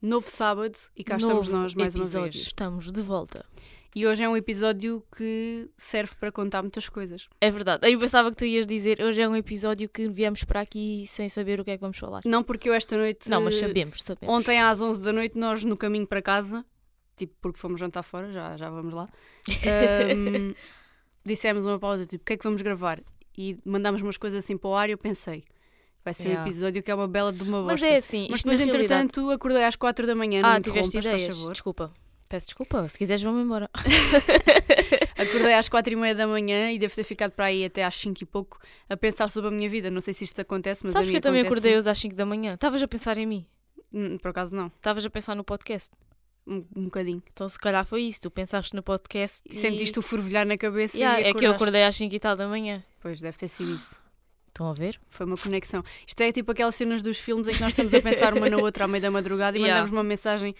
Novo sábado e cá estamos Novo nós mais episódio. uma vez. Estamos de volta. E hoje é um episódio que serve para contar muitas coisas. É verdade. Eu pensava que tu ias dizer hoje é um episódio que viemos para aqui sem saber o que é que vamos falar. Não porque eu esta noite. Não, mas sabemos, sabemos. Ontem às 11 da noite, nós no caminho para casa, tipo porque fomos jantar fora, já, já vamos lá, ahm, dissemos uma pausa, tipo, o que é que vamos gravar? E mandámos umas coisas assim para o ar e eu pensei, vai ser um Yeah. episódio que é uma bela de uma bosta. Mas é assim, Mas depois, na realidade- entretanto, acordei às 4 da manhã, não Ah, me tiveste ideias. favor. Desculpa. Peço desculpa. Se quiseres, vamos embora. Acordei às 4 e meia da manhã e devo ter ficado para aí até às 5 e pouco a pensar sobre a minha vida. Não sei se isto acontece, mas Sabes a que eu também acordei hoje às 5 da manhã. Estavas a pensar em mim. Hum, Por acaso não, Estavas a pensar no podcast. um, um bocadinho. Então se calhar foi isso. Tu pensaste no podcast E sentiste o fervilhar na cabeça Yeah, e É que eu acordaste. acordei às 5 e tal da manhã. Pois, deve ter sido isso. Estão a ver? Foi uma conexão. Isto é tipo aquelas cenas dos filmes em que nós estamos a pensar uma na outra à meia da madrugada e Yeah. mandamos uma mensagem: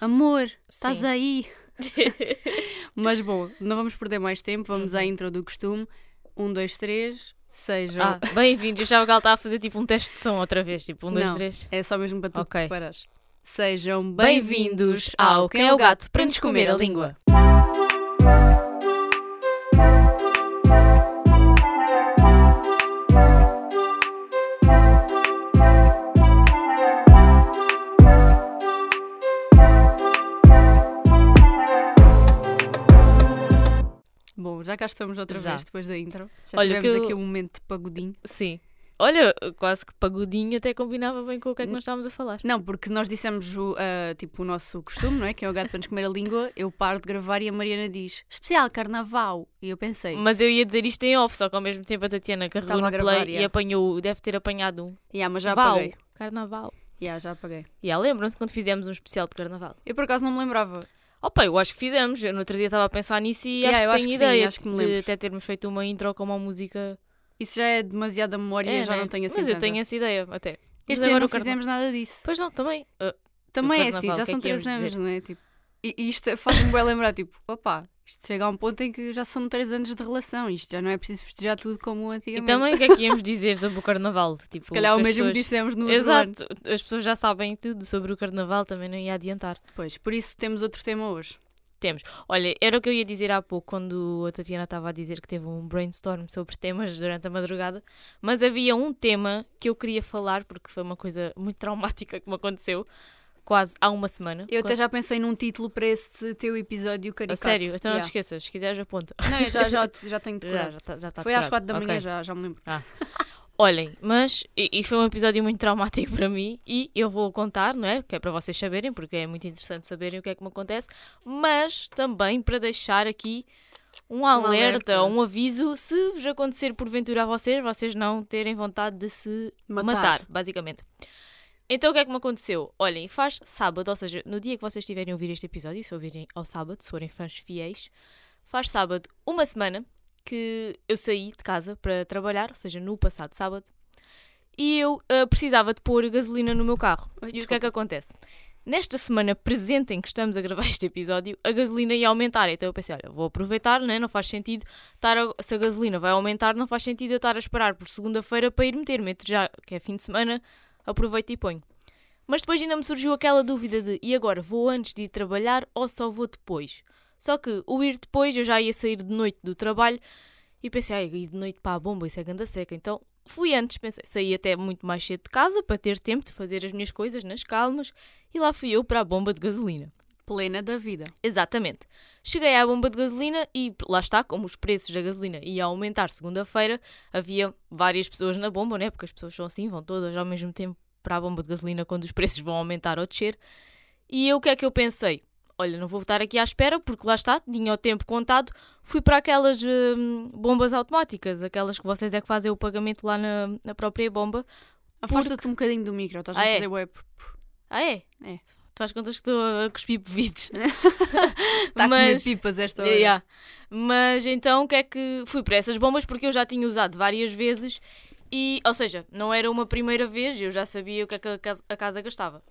Amor, estás Sim. aí? Mas bom, não vamos perder mais tempo, vamos à Uhum. intro do costume. Um, dois, três, sejam. Ah, bem-vindos. Eu achava que ela estava a fazer tipo um teste de som outra vez. Tipo, um, dois, Não. três. É só mesmo para tu Ok. te preparares. Sejam Bem-vindos ao ao Quem é o Gato para nos comer a língua. Cá estamos outra Já. vez depois da intro. Já Olha, tivemos eu- aqui um momento de pagodinho. Sim. Olha, quase que pagodinho até combinava bem com o que é que nós estávamos a falar. Não, porque nós dissemos o, ah, tipo, o nosso costume, não é? Que é o gato para nos comer a língua. Eu paro de gravar e a Mariana diz especial carnaval. E eu pensei, Mas eu ia dizer isto em off, só que ao mesmo tempo a Tatiana carregou no gravar, play e apanhou, deve ter apanhado um. yeah, mas já Val, apaguei. Carnaval. Yeah, já apaguei. E yeah, lembram-se quando fizemos um especial de carnaval? Eu por acaso não me lembrava. Opa, eu acho que fizemos. Eu no outro dia estava a pensar nisso e Yeah, eu acho acho que que tenho sim, ideia acho que me de lembro. até termos feito uma intro com uma música. Isso já é demasiada memória e É, eu já né? não tenho assim Mas eu tanta. tenho essa ideia até. Este ano não fizemos nada disso. Pois não, também. Ah, Também é assim, já que é são que íamos três anos, não é? Tipo, e, e isto faz-me bem lembrar, tipo, opá, isto chega a um ponto em que já são três anos de relação. Isto já não é preciso festejar tudo como e antigamente. também o que é que íamos dizer sobre o carnaval? Tipo, Se calhar o mesmo pessoas- dissemos no outro ano. Exato, as pessoas já sabem tudo sobre o carnaval, também não ia adiantar. Pois, por isso temos outro tema hoje. Temos. Olha, era o que eu ia dizer há pouco quando a Tatiana estava a dizer que teve um brainstorm sobre temas durante a madrugada, mas havia um tema que eu queria falar porque foi uma coisa muito traumática que me aconteceu quase há uma semana. Eu até Quando- já pensei num título para esse teu episódio A caricato. sério, então não te Yeah. esqueças, se quiseres aponta. Não, eu já, já, já tenho Já, decorado. já tá- já tá Foi às decorado. quatro da manhã, Ok. já, já me lembro. Olhem, mas e, e foi um episódio muito traumático para mim e eu vou contar, não é? Que é para vocês saberem, porque é muito interessante saberem o que é que me acontece, mas também para deixar aqui um alerta, alerta. um aviso, se vos acontecer porventura a vocês, vocês não terem vontade de se Matar. matar, basicamente. Então o que é que me aconteceu? Olhem, faz sábado, ou seja, no dia que vocês estiverem a ouvir este episódio, se ouvirem ao sábado, se forem fãs fiéis, faz sábado uma semana que eu saí de casa para trabalhar, ou seja, no passado sábado, e eu ah, precisava de pôr gasolina no meu carro. Oi, e o que é desculpa. que acontece? Nesta semana presente em que estamos a gravar este episódio, a gasolina ia aumentar. Então eu pensei, olha, vou aproveitar, né? não faz sentido estar a- se a gasolina vai aumentar, não faz sentido eu estar a esperar por segunda-feira para ir meter. Meto já, que é fim de semana, aproveito e ponho. Mas depois ainda me surgiu aquela dúvida de, e agora, vou antes de ir trabalhar ou só vou depois? Só que o ir depois, eu já ia sair de noite do trabalho e pensei, ai, ir de noite para a bomba, isso é ganda seca. Então fui antes, pensei, saí até muito mais cedo de casa para ter tempo de fazer as minhas coisas nas calmas e lá fui eu para a bomba de gasolina. Plena da vida. Exatamente. Cheguei à bomba de gasolina e lá está, como os preços da gasolina iam aumentar segunda-feira, havia várias pessoas na bomba, né? Porque as pessoas são assim, vão todas ao mesmo tempo para a bomba de gasolina quando os preços vão aumentar ou descer. E eu o que é que eu pensei? Olha, não vou estar aqui à espera porque lá está, tinha o tempo contado. Fui para aquelas hum, bombas automáticas, aquelas que vocês é que fazem o pagamento lá na, na própria bomba. Afasta-te um bocadinho do micro, estás Ah, a é? fazer web. Ah, é? É. Tu faz contas que estou a cuspir bebidos. Está a comer pipas esta hora. Yeah. Mas então o que é que fui para essas bombas porque eu já tinha usado várias vezes e, ou seja, não era uma primeira vez, eu já sabia o que é que a casa, a casa gastava.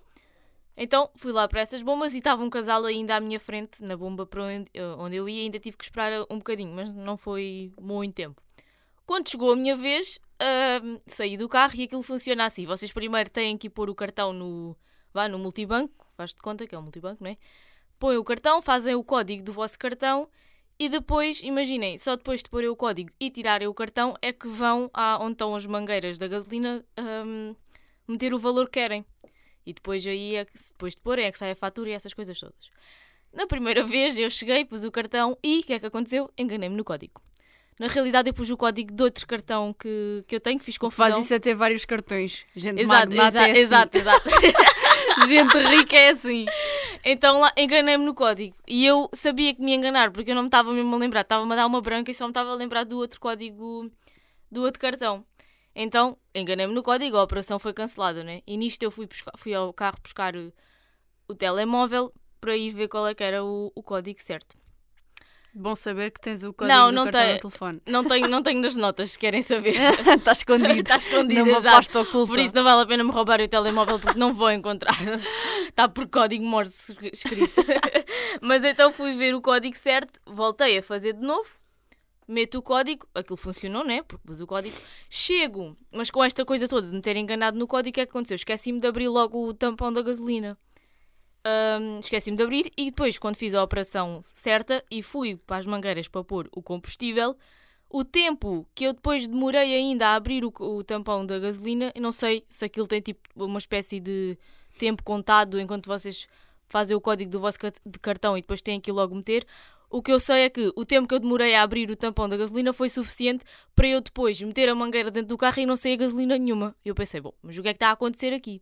Então fui lá para essas bombas e estava um casal ainda à minha frente, na bomba para onde, onde eu ia, ainda tive que esperar um bocadinho, mas não foi muito tempo. Quando chegou a minha vez, ahm, saí do carro e aquilo funciona assim. Vocês primeiro têm que pôr o cartão no vá no multibanco, faz de conta que é o multibanco, não é? Põem o cartão, fazem o código do vosso cartão e depois, imaginem, só depois de porem o código e tirarem o cartão é que vão a onde estão as mangueiras da gasolina um, meter o valor que querem. E depois aí, é que, depois de porem, é que sai a fatura e essas coisas todas. Na primeira vez eu cheguei, pus o cartão e o que é que aconteceu? Enganei-me no código. Na realidade, eu pus o código de outro cartão que, que eu tenho, que fiz confusão. Faz isso a ter vários cartões. Gente Exato, magnata exa- é assim. exato, exato. Gente rica é assim. Então lá enganei-me no código. E eu sabia que me enganar, porque eu não me estava mesmo a lembrar. Estava-me a dar uma branca e só me estava a lembrar do outro código do outro cartão. Então, enganei-me no código, a operação foi cancelada, né? E nisto eu fui, buscar- fui ao carro buscar o, o telemóvel para ir ver qual é que era o, o código certo. Bom saber que tens o código Não, do não cartão tem. no telefone. Não tenho, não tenho nas notas, se querem saber. Está escondido. Está escondido, Numa exato. oculta. Por isso não vale a pena me roubar o telemóvel porque não vou encontrar. Está por código Morse escrito. Mas então fui ver o código certo, voltei a fazer de novo, meto o código, aquilo funcionou, né? Porque pus o código. Chego, mas com esta coisa toda de me ter enganado no código, o que é que aconteceu? Esqueci-me de abrir logo o tampão da gasolina. Ahm, Esqueci-me de abrir e depois, quando fiz a operação certa e fui para as mangueiras para pôr o combustível, o tempo que eu depois demorei ainda a abrir o, o tampão da gasolina, eu não sei se aquilo tem tipo uma espécie de tempo contado enquanto vocês fazem o código do vosso de cartão e depois têm que logo meter. O que eu sei é que o tempo que eu demorei a abrir o tampão da gasolina foi suficiente para eu depois meter a mangueira dentro do carro e não sair gasolina nenhuma. Eu pensei, bom, mas o que é que está a acontecer aqui?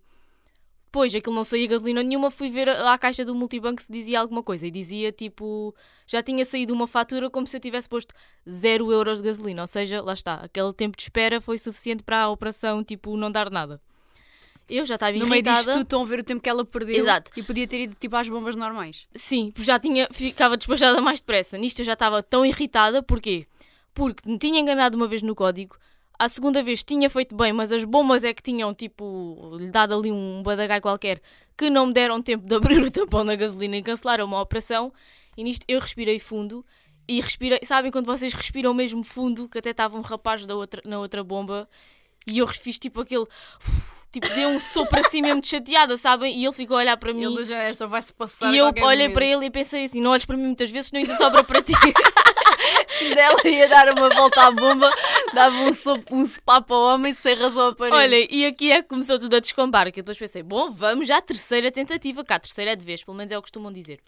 Depois aquilo não saía gasolina nenhuma, fui ver a caixa do multibanco se dizia alguma coisa. E dizia tipo, já tinha saído uma fatura como se eu tivesse posto 0 euros de gasolina. Ou seja, lá está, aquele tempo de espera foi suficiente para a operação tipo não dar nada. Eu já estava No meio disto irritada. tudo estão a ver o tempo que ela perdeu. Exato. E podia ter ido tipo às bombas normais. Sim, porque já tinha, ficava despachada mais depressa. Nisto eu já estava tão irritada, porquê? Porque me tinha enganado uma vez no código, a segunda vez tinha feito bem, mas as bombas é que tinham, tipo, lhe dado ali um badagai qualquer, que não me deram tempo de abrir o tampão da gasolina e cancelaram uma operação. E nisto eu respirei fundo e respirei, sabem quando vocês respiram mesmo fundo, que até estava um rapaz da outra, na outra bomba e eu fiz tipo aquele. Tipo, dei um sopro assim mesmo de chateada, sabem? E ele ficou a olhar para mim. Ele já esta vai-se passar. E eu olhei momento. para ele e pensei assim: não olhes para mim muitas vezes, senão ainda sobra para ti. Ela ia dar uma volta à bomba, dava um, so, um sopapo ao homem sem razão aparente. Olha, e aqui é que começou tudo a descambar. Que eu depois pensei: bom, vamos à terceira tentativa, cá a terceira é de vez, pelo menos é o que costumam dizer.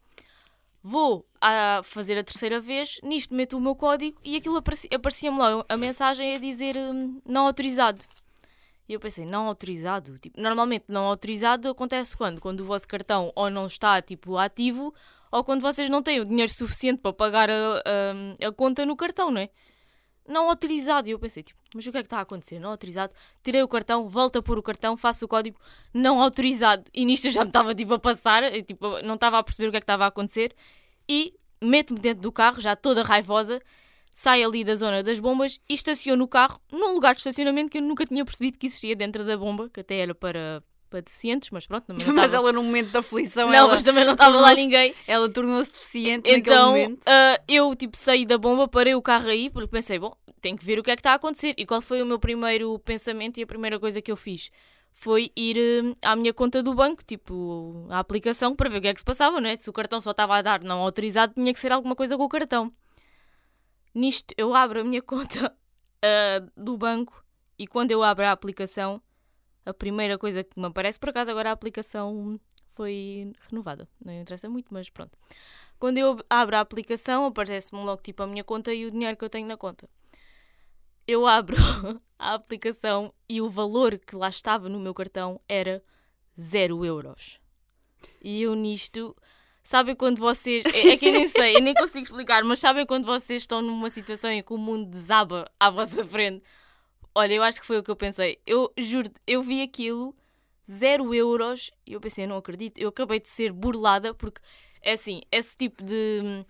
Vou a fazer a terceira vez, nisto meto o meu código e aquilo aparecia- aparecia-me lá a mensagem a dizer hum, não autorizado. E eu pensei, não autorizado? Tipo, normalmente não autorizado acontece quando? Quando o vosso cartão ou não está tipo ativo ou quando vocês não têm o dinheiro suficiente para pagar a, a, a conta no cartão, não é? Não autorizado. E eu pensei, tipo, mas o que é que está a acontecer? Não autorizado. Tirei o cartão, volto a pôr o cartão, faço o código não autorizado. E nisto eu já me estava tipo a passar, e, tipo, não estava a perceber o que é que estava a acontecer. E meto-me dentro do carro, já toda raivosa, saio ali da zona das bombas e estaciono o carro num lugar de estacionamento que eu nunca tinha percebido que existia dentro da bomba, que até era para, para deficientes, mas pronto, não Mas ela, no momento da aflição, Não, ela, mas também não estava lá ninguém. ela tornou-se deficiente naquele Então, momento. ah, eu tipo saí da bomba, parei o carro aí, porque pensei, bom, tenho que ver o que é que está a acontecer. E qual foi o meu primeiro pensamento e a primeira coisa que eu fiz? Foi ir hum, à minha conta do banco, tipo, à aplicação, para ver o que é que se passava, né? Se o cartão só estava a dar não autorizado, tinha que ser alguma coisa com o cartão. Nisto, eu abro a minha conta ah, do banco e quando eu abro a aplicação, a primeira coisa que me aparece, por acaso agora a aplicação foi renovada, não interessa muito, mas pronto. Quando eu abro a aplicação, aparece-me logo tipo a minha conta e o dinheiro que eu tenho na conta. Eu abro a aplicação e o valor que lá estava no meu cartão era 0 euros. E eu nisto. Sabem quando vocês. É é que eu nem sei, eu nem consigo explicar, mas sabem quando vocês estão numa situação em que o mundo desaba à vossa frente? Olha, eu acho que foi o que eu pensei. Eu juro, eu vi aquilo, 0 euros, e eu pensei, não acredito, eu acabei de ser burlada, porque é assim, esse tipo de hum,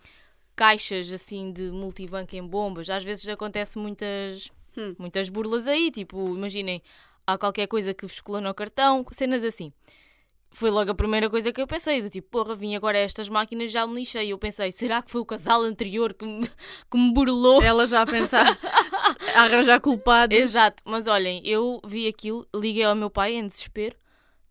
caixas assim de multibanco em bombas, às vezes acontece muitas, Hum. muitas burlas aí, tipo, imaginem, há qualquer coisa que vos colou no cartão, cenas assim. Foi logo a primeira coisa que eu pensei, do tipo, porra, vim agora estas máquinas já me lixei. Eu pensei, será que foi o casal anterior que me, que me burlou? Ela já a pensar arranjar culpados. Exato, mas olhem, eu vi aquilo, liguei ao meu pai em desespero,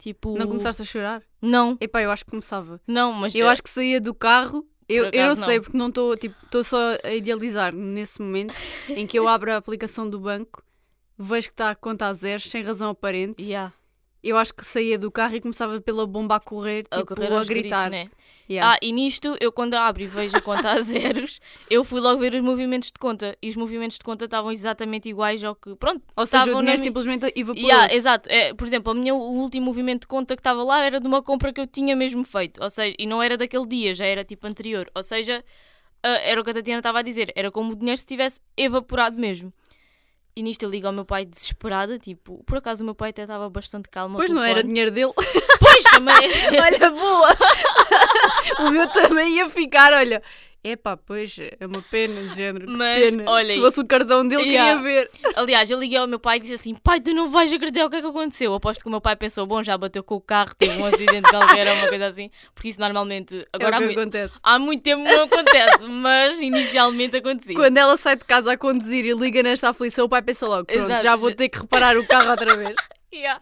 Tipo. Não começaste a chorar? Não, Epá, eu acho que começava. não, mas. Eu eh, acho que saía do carro. Eu, eu não acaso, sei, não. porque não estou tipo, estou só a idealizar nesse momento em que eu abro a aplicação do banco, vejo que está a conta a zeros, sem razão aparente. Yeah, Eu acho que saía do carro e começava pela bomba a correr, tipo, a correr a gritar. gritos, né? Yeah. Ah, e nisto, eu quando abro e vejo a conta a zeros, eu fui logo ver os movimentos de conta. E os movimentos de conta estavam exatamente iguais ao que. Pronto, Ou seja, o dinheiro simplesmente evaporou. Yeah, exato. É, por exemplo, a minha, o último movimento de conta que estava lá era de uma compra que eu tinha mesmo feito. Ou seja, e não era daquele dia, já era tipo anterior. Ou seja, ah, era o que a Tatiana estava a dizer. Era como o dinheiro se tivesse evaporado mesmo. E nisto eu ligo ao meu pai desesperada, tipo, por acaso o meu pai até estava bastante calmo. Pois não era dinheiro dele. Pois também. olha, boa! o meu também ia ficar, olha. Epá, pois é uma pena, de género. Mas, pena. olha, Se fosse o cartão dele, Yeah. queria ver. Aliás, eu liguei ao meu pai e disse assim: Pai, tu não vais acreditar o que é que aconteceu. Aposto que o meu pai pensou: Bom, já bateu com o carro, teve um acidente qualquer, uma coisa assim. Porque isso normalmente. Agora é há, acontece. há muito tempo não acontece, mas inicialmente acontecia. Quando ela sai de casa a conduzir e liga nesta aflição, o pai pensa logo: pronto, Exato. já vou ter que reparar o carro outra vez. Yeah.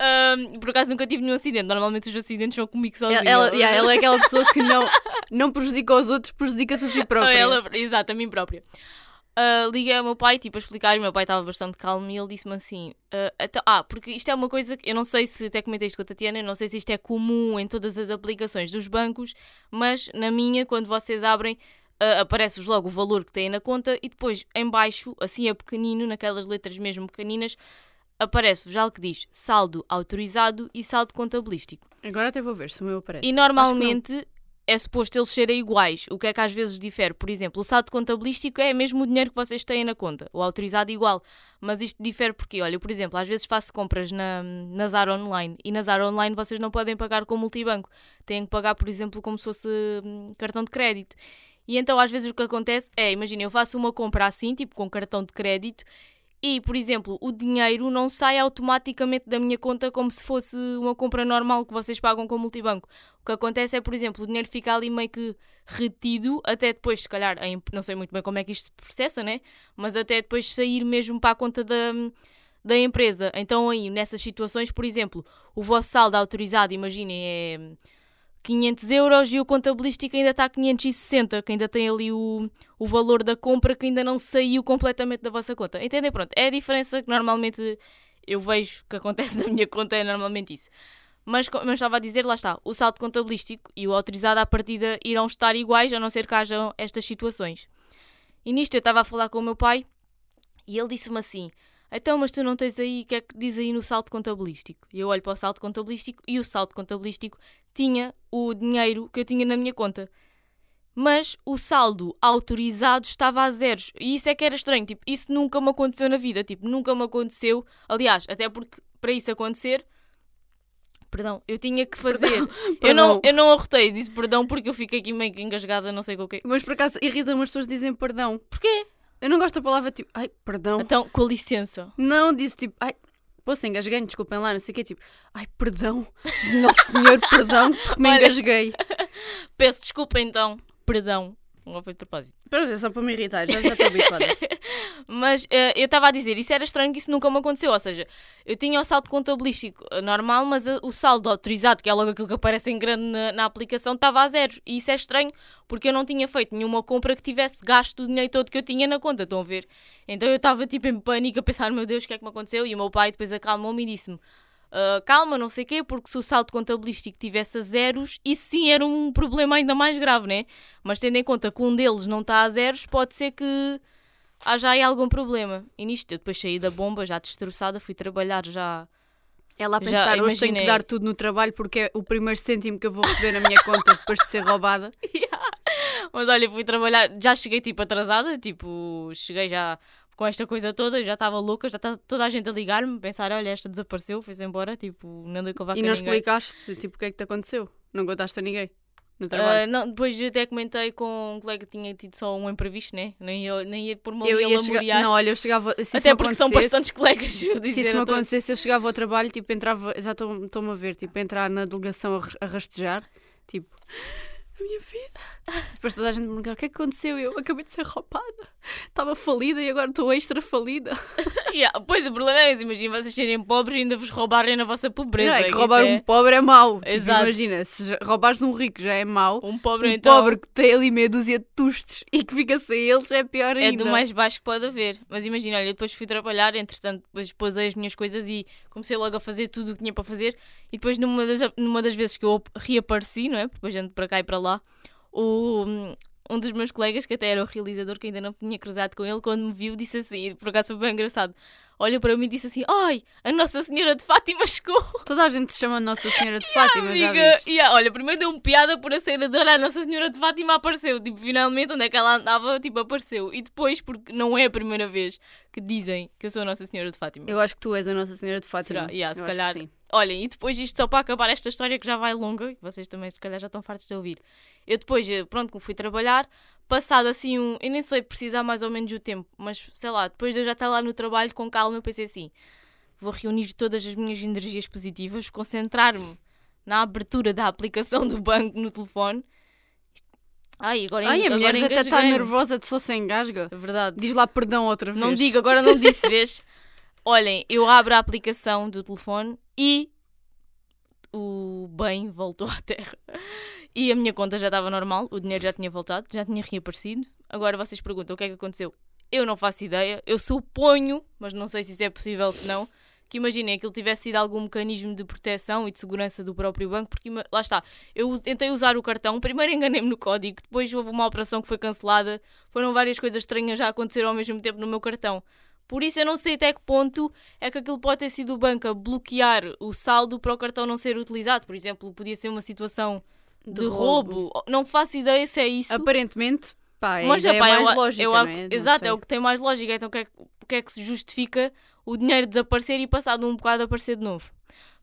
Ahm, por acaso nunca tive nenhum acidente. Normalmente os acidentes são comigo sozinha. ela, ela, yeah, ela é aquela pessoa que não, não prejudica os outros, prejudica-se a si própria. Ela, exato, a mim própria. Ah, liguei ao meu pai, tipo, a explicar, o meu pai estava bastante calmo e ele disse-me assim: ah, então- ah, porque isto é uma coisa que eu não sei se até comentei isto com a Tatiana, eu não sei se isto é comum em todas as aplicações dos bancos, mas na minha, quando vocês abrem, ah, aparece-vos logo o valor que têm na conta e depois em baixo, assim a pequenino, naquelas letras mesmo pequeninas, aparece-vos algo que diz saldo autorizado e saldo contabilístico. Agora até vou ver se o meu aparece. E normalmente é suposto eles serem iguais. O que é que às vezes difere? Por exemplo, o saldo contabilístico é mesmo o dinheiro que vocês têm na conta. O autorizado igual. Mas isto difere porque, olha, por exemplo, às vezes faço compras na, na Zara Online e na Zara Online vocês não podem pagar com multibanco. Têm que pagar, por exemplo, como se fosse hum, cartão de crédito. E então às vezes o que acontece é, imagina, eu faço uma compra assim, tipo com cartão de crédito, e, por exemplo, o dinheiro não sai automaticamente da minha conta como se fosse uma compra normal que vocês pagam com multibanco. O que acontece é, por exemplo, o dinheiro fica ali meio que retido, até depois, se calhar, em- não sei muito bem como é que isto se processa, né? Mas até depois sair mesmo para a conta da, da empresa. Então, aí, nessas situações, por exemplo, o vosso saldo autorizado, imaginem, é 500 euros e o contabilístico ainda está a 560, que ainda tem ali o, o valor da compra que ainda não saiu completamente da vossa conta. Entendem? Pronto, é a diferença que normalmente eu vejo que acontece na minha conta, é normalmente isso. Mas, como eu estava a dizer, lá está, o saldo contabilístico e o autorizado à partida irão estar iguais, a não ser que hajam estas situações. E nisto eu estava a falar com o meu pai e ele disse-me assim: Então, mas tu não tens aí, o que é que diz aí no saldo contabilístico? E eu olho para o saldo contabilístico e o saldo contabilístico tinha o dinheiro que eu tinha na minha conta. Mas o saldo autorizado estava a zeros. E isso é que era estranho. Tipo, isso nunca me aconteceu na vida. Tipo, nunca me aconteceu. Aliás, até porque para isso acontecer. Perdão, eu tinha que fazer. Eu, não, eu não arrotei, disse perdão porque eu fiquei aqui meio que engasgada, não sei com o quê. Mas por acaso irrita-me as pessoas dizem perdão. Porquê? Eu não gosto da palavra tipo, ai, perdão. Então, com licença. Não, disse tipo, ai, poxa, engasguei, desculpem lá, não sei o quê, tipo, ai, perdão, nosso senhor, perdão, porque me Olha. engasguei. Peço desculpa então. Perdão. Não foi de propósito. Pronto, é só para me irritar, já estou habituada. Mas eh, eu estava a dizer, isso era estranho que isso nunca me aconteceu. Ou seja, eu tinha o saldo contabilístico eh, normal, mas eh, o saldo autorizado, que é logo aquilo que aparece em grande na, na aplicação, estava a zeros. E isso é estranho porque eu não tinha feito nenhuma compra que tivesse gasto o dinheiro todo que eu tinha na conta. Estão a ver? Então eu estava tipo em pânico a pensar, meu Deus, o que é que me aconteceu? E o meu pai depois acalmou-me e disse-me. "Ah, calma, não sei o quê, porque se o saldo contabilístico tivesse a zeros, isso sim era um problema ainda mais grave, né? Mas tendo em conta que um deles não está a zeros, pode ser que haja aí algum problema. E nisto, eu depois saí da bomba, já destroçada, fui trabalhar já. Ela a Já pensar, hoje tenho que dar tudo no trabalho porque é o primeiro cêntimo que eu vou receber na minha conta depois de ser roubada. Mas olha, fui trabalhar, já cheguei tipo atrasada, tipo, cheguei já com esta coisa toda, já estava louca, já estava toda a gente a ligar-me, pensar, olha, esta desapareceu, foi-se embora, tipo, não deu com vaca E não ninguém. explicaste, tipo, o que é que te aconteceu? Não contaste a ninguém no trabalho? Ah, não, depois até comentei com um colega que tinha tido só um imprevisto, né? Nem ia, nem ia por-me eu ali a ia chegar... Não, olha, eu chegava... Se isso Até porque são bastantes colegas, eu Se dizer isso a me acontecesse, eu chegava ao trabalho, tipo, entrava, já estou- estou-me a ver, tipo, entrar na delegação a, a rastejar, tipo, a minha vida. Depois toda a gente me perguntar o que é que aconteceu. Eu acabei de ser roubada. Estava falida e agora estou extra falida. Yeah, Pois o problema é esse, imagina vocês serem pobres e ainda vos roubarem na vossa pobreza. Não, é que roubar é- um pobre é mau. Tipo, Exato. imagina, se roubares um rico já é mau. Um pobre Um então pobre que tem ali meia dúzia de tustos e que fica sem eles é pior é ainda. do mais baixo que pode haver. Mas imagina, olha, eu depois fui trabalhar, entretanto depois posei as minhas coisas e comecei logo a fazer tudo o que tinha para fazer. E depois numa das, numa das vezes que eu reapareci, não é? Depois ando para cá e para lá, o, um dos meus colegas, que até era o realizador, que ainda não tinha cruzado com ele, quando me viu, disse assim, por acaso foi bem engraçado, olha para mim e disse assim, ai, a Nossa Senhora de Fátima chegou. Toda a gente se chama Nossa Senhora de Fátima, já Amiga, viste? yeah, olha, primeiro deu-me piada por a cena de olha, a Nossa Senhora de Fátima apareceu. Tipo, finalmente, onde é que ela andava, tipo, apareceu. E depois, porque não é a primeira vez que dizem que eu sou a Nossa Senhora de Fátima. Eu acho que tu és a Nossa Senhora de Fátima. Será? Yeah, se calhar. Olhem, e depois isto só para acabar esta história que já vai longa, que vocês também se calhar já estão fartos de ouvir. Eu depois, eh, pronto, fui trabalhar, passado assim um. Eu nem sei precisar mais ou menos o tempo, mas sei lá, depois de eu já estar lá no trabalho com calma, eu pensei assim: vou reunir todas as minhas energias positivas, concentrar-me na abertura da aplicação do banco no telefone. Ai, agora Ai, a agora mulher até está nervosa de só se engasga. É verdade. Diz lá perdão outra vez. Não digo, agora não disse, vês? Olhem, eu abro a aplicação do telefone e o bem voltou à terra. E a minha conta já estava normal, o dinheiro já tinha voltado, já tinha reaparecido. Agora vocês perguntam o que é que aconteceu. Eu não faço ideia, eu suponho, mas não sei se isso é possível se não, que imaginem que ele tivesse sido algum mecanismo de proteção e de segurança do próprio banco, porque lá está, eu tentei usar o cartão, primeiro enganei-me no código, depois houve uma operação que foi cancelada, foram várias coisas estranhas já a acontecer ao mesmo tempo no meu cartão. Por isso eu não sei até que ponto é que aquilo pode ter sido o banco a bloquear o saldo para o cartão não ser utilizado. Por exemplo, podia ser uma situação de, De roubo. roubo. Não faço ideia se é isso. Aparentemente, pá, é Mas, a ideia epá, mais eu- lógica, eu- é? Exato, é o que tem mais lógica. Então, o que, é, que- que é que se justifica o dinheiro desaparecer e passado um bocado aparecer de novo?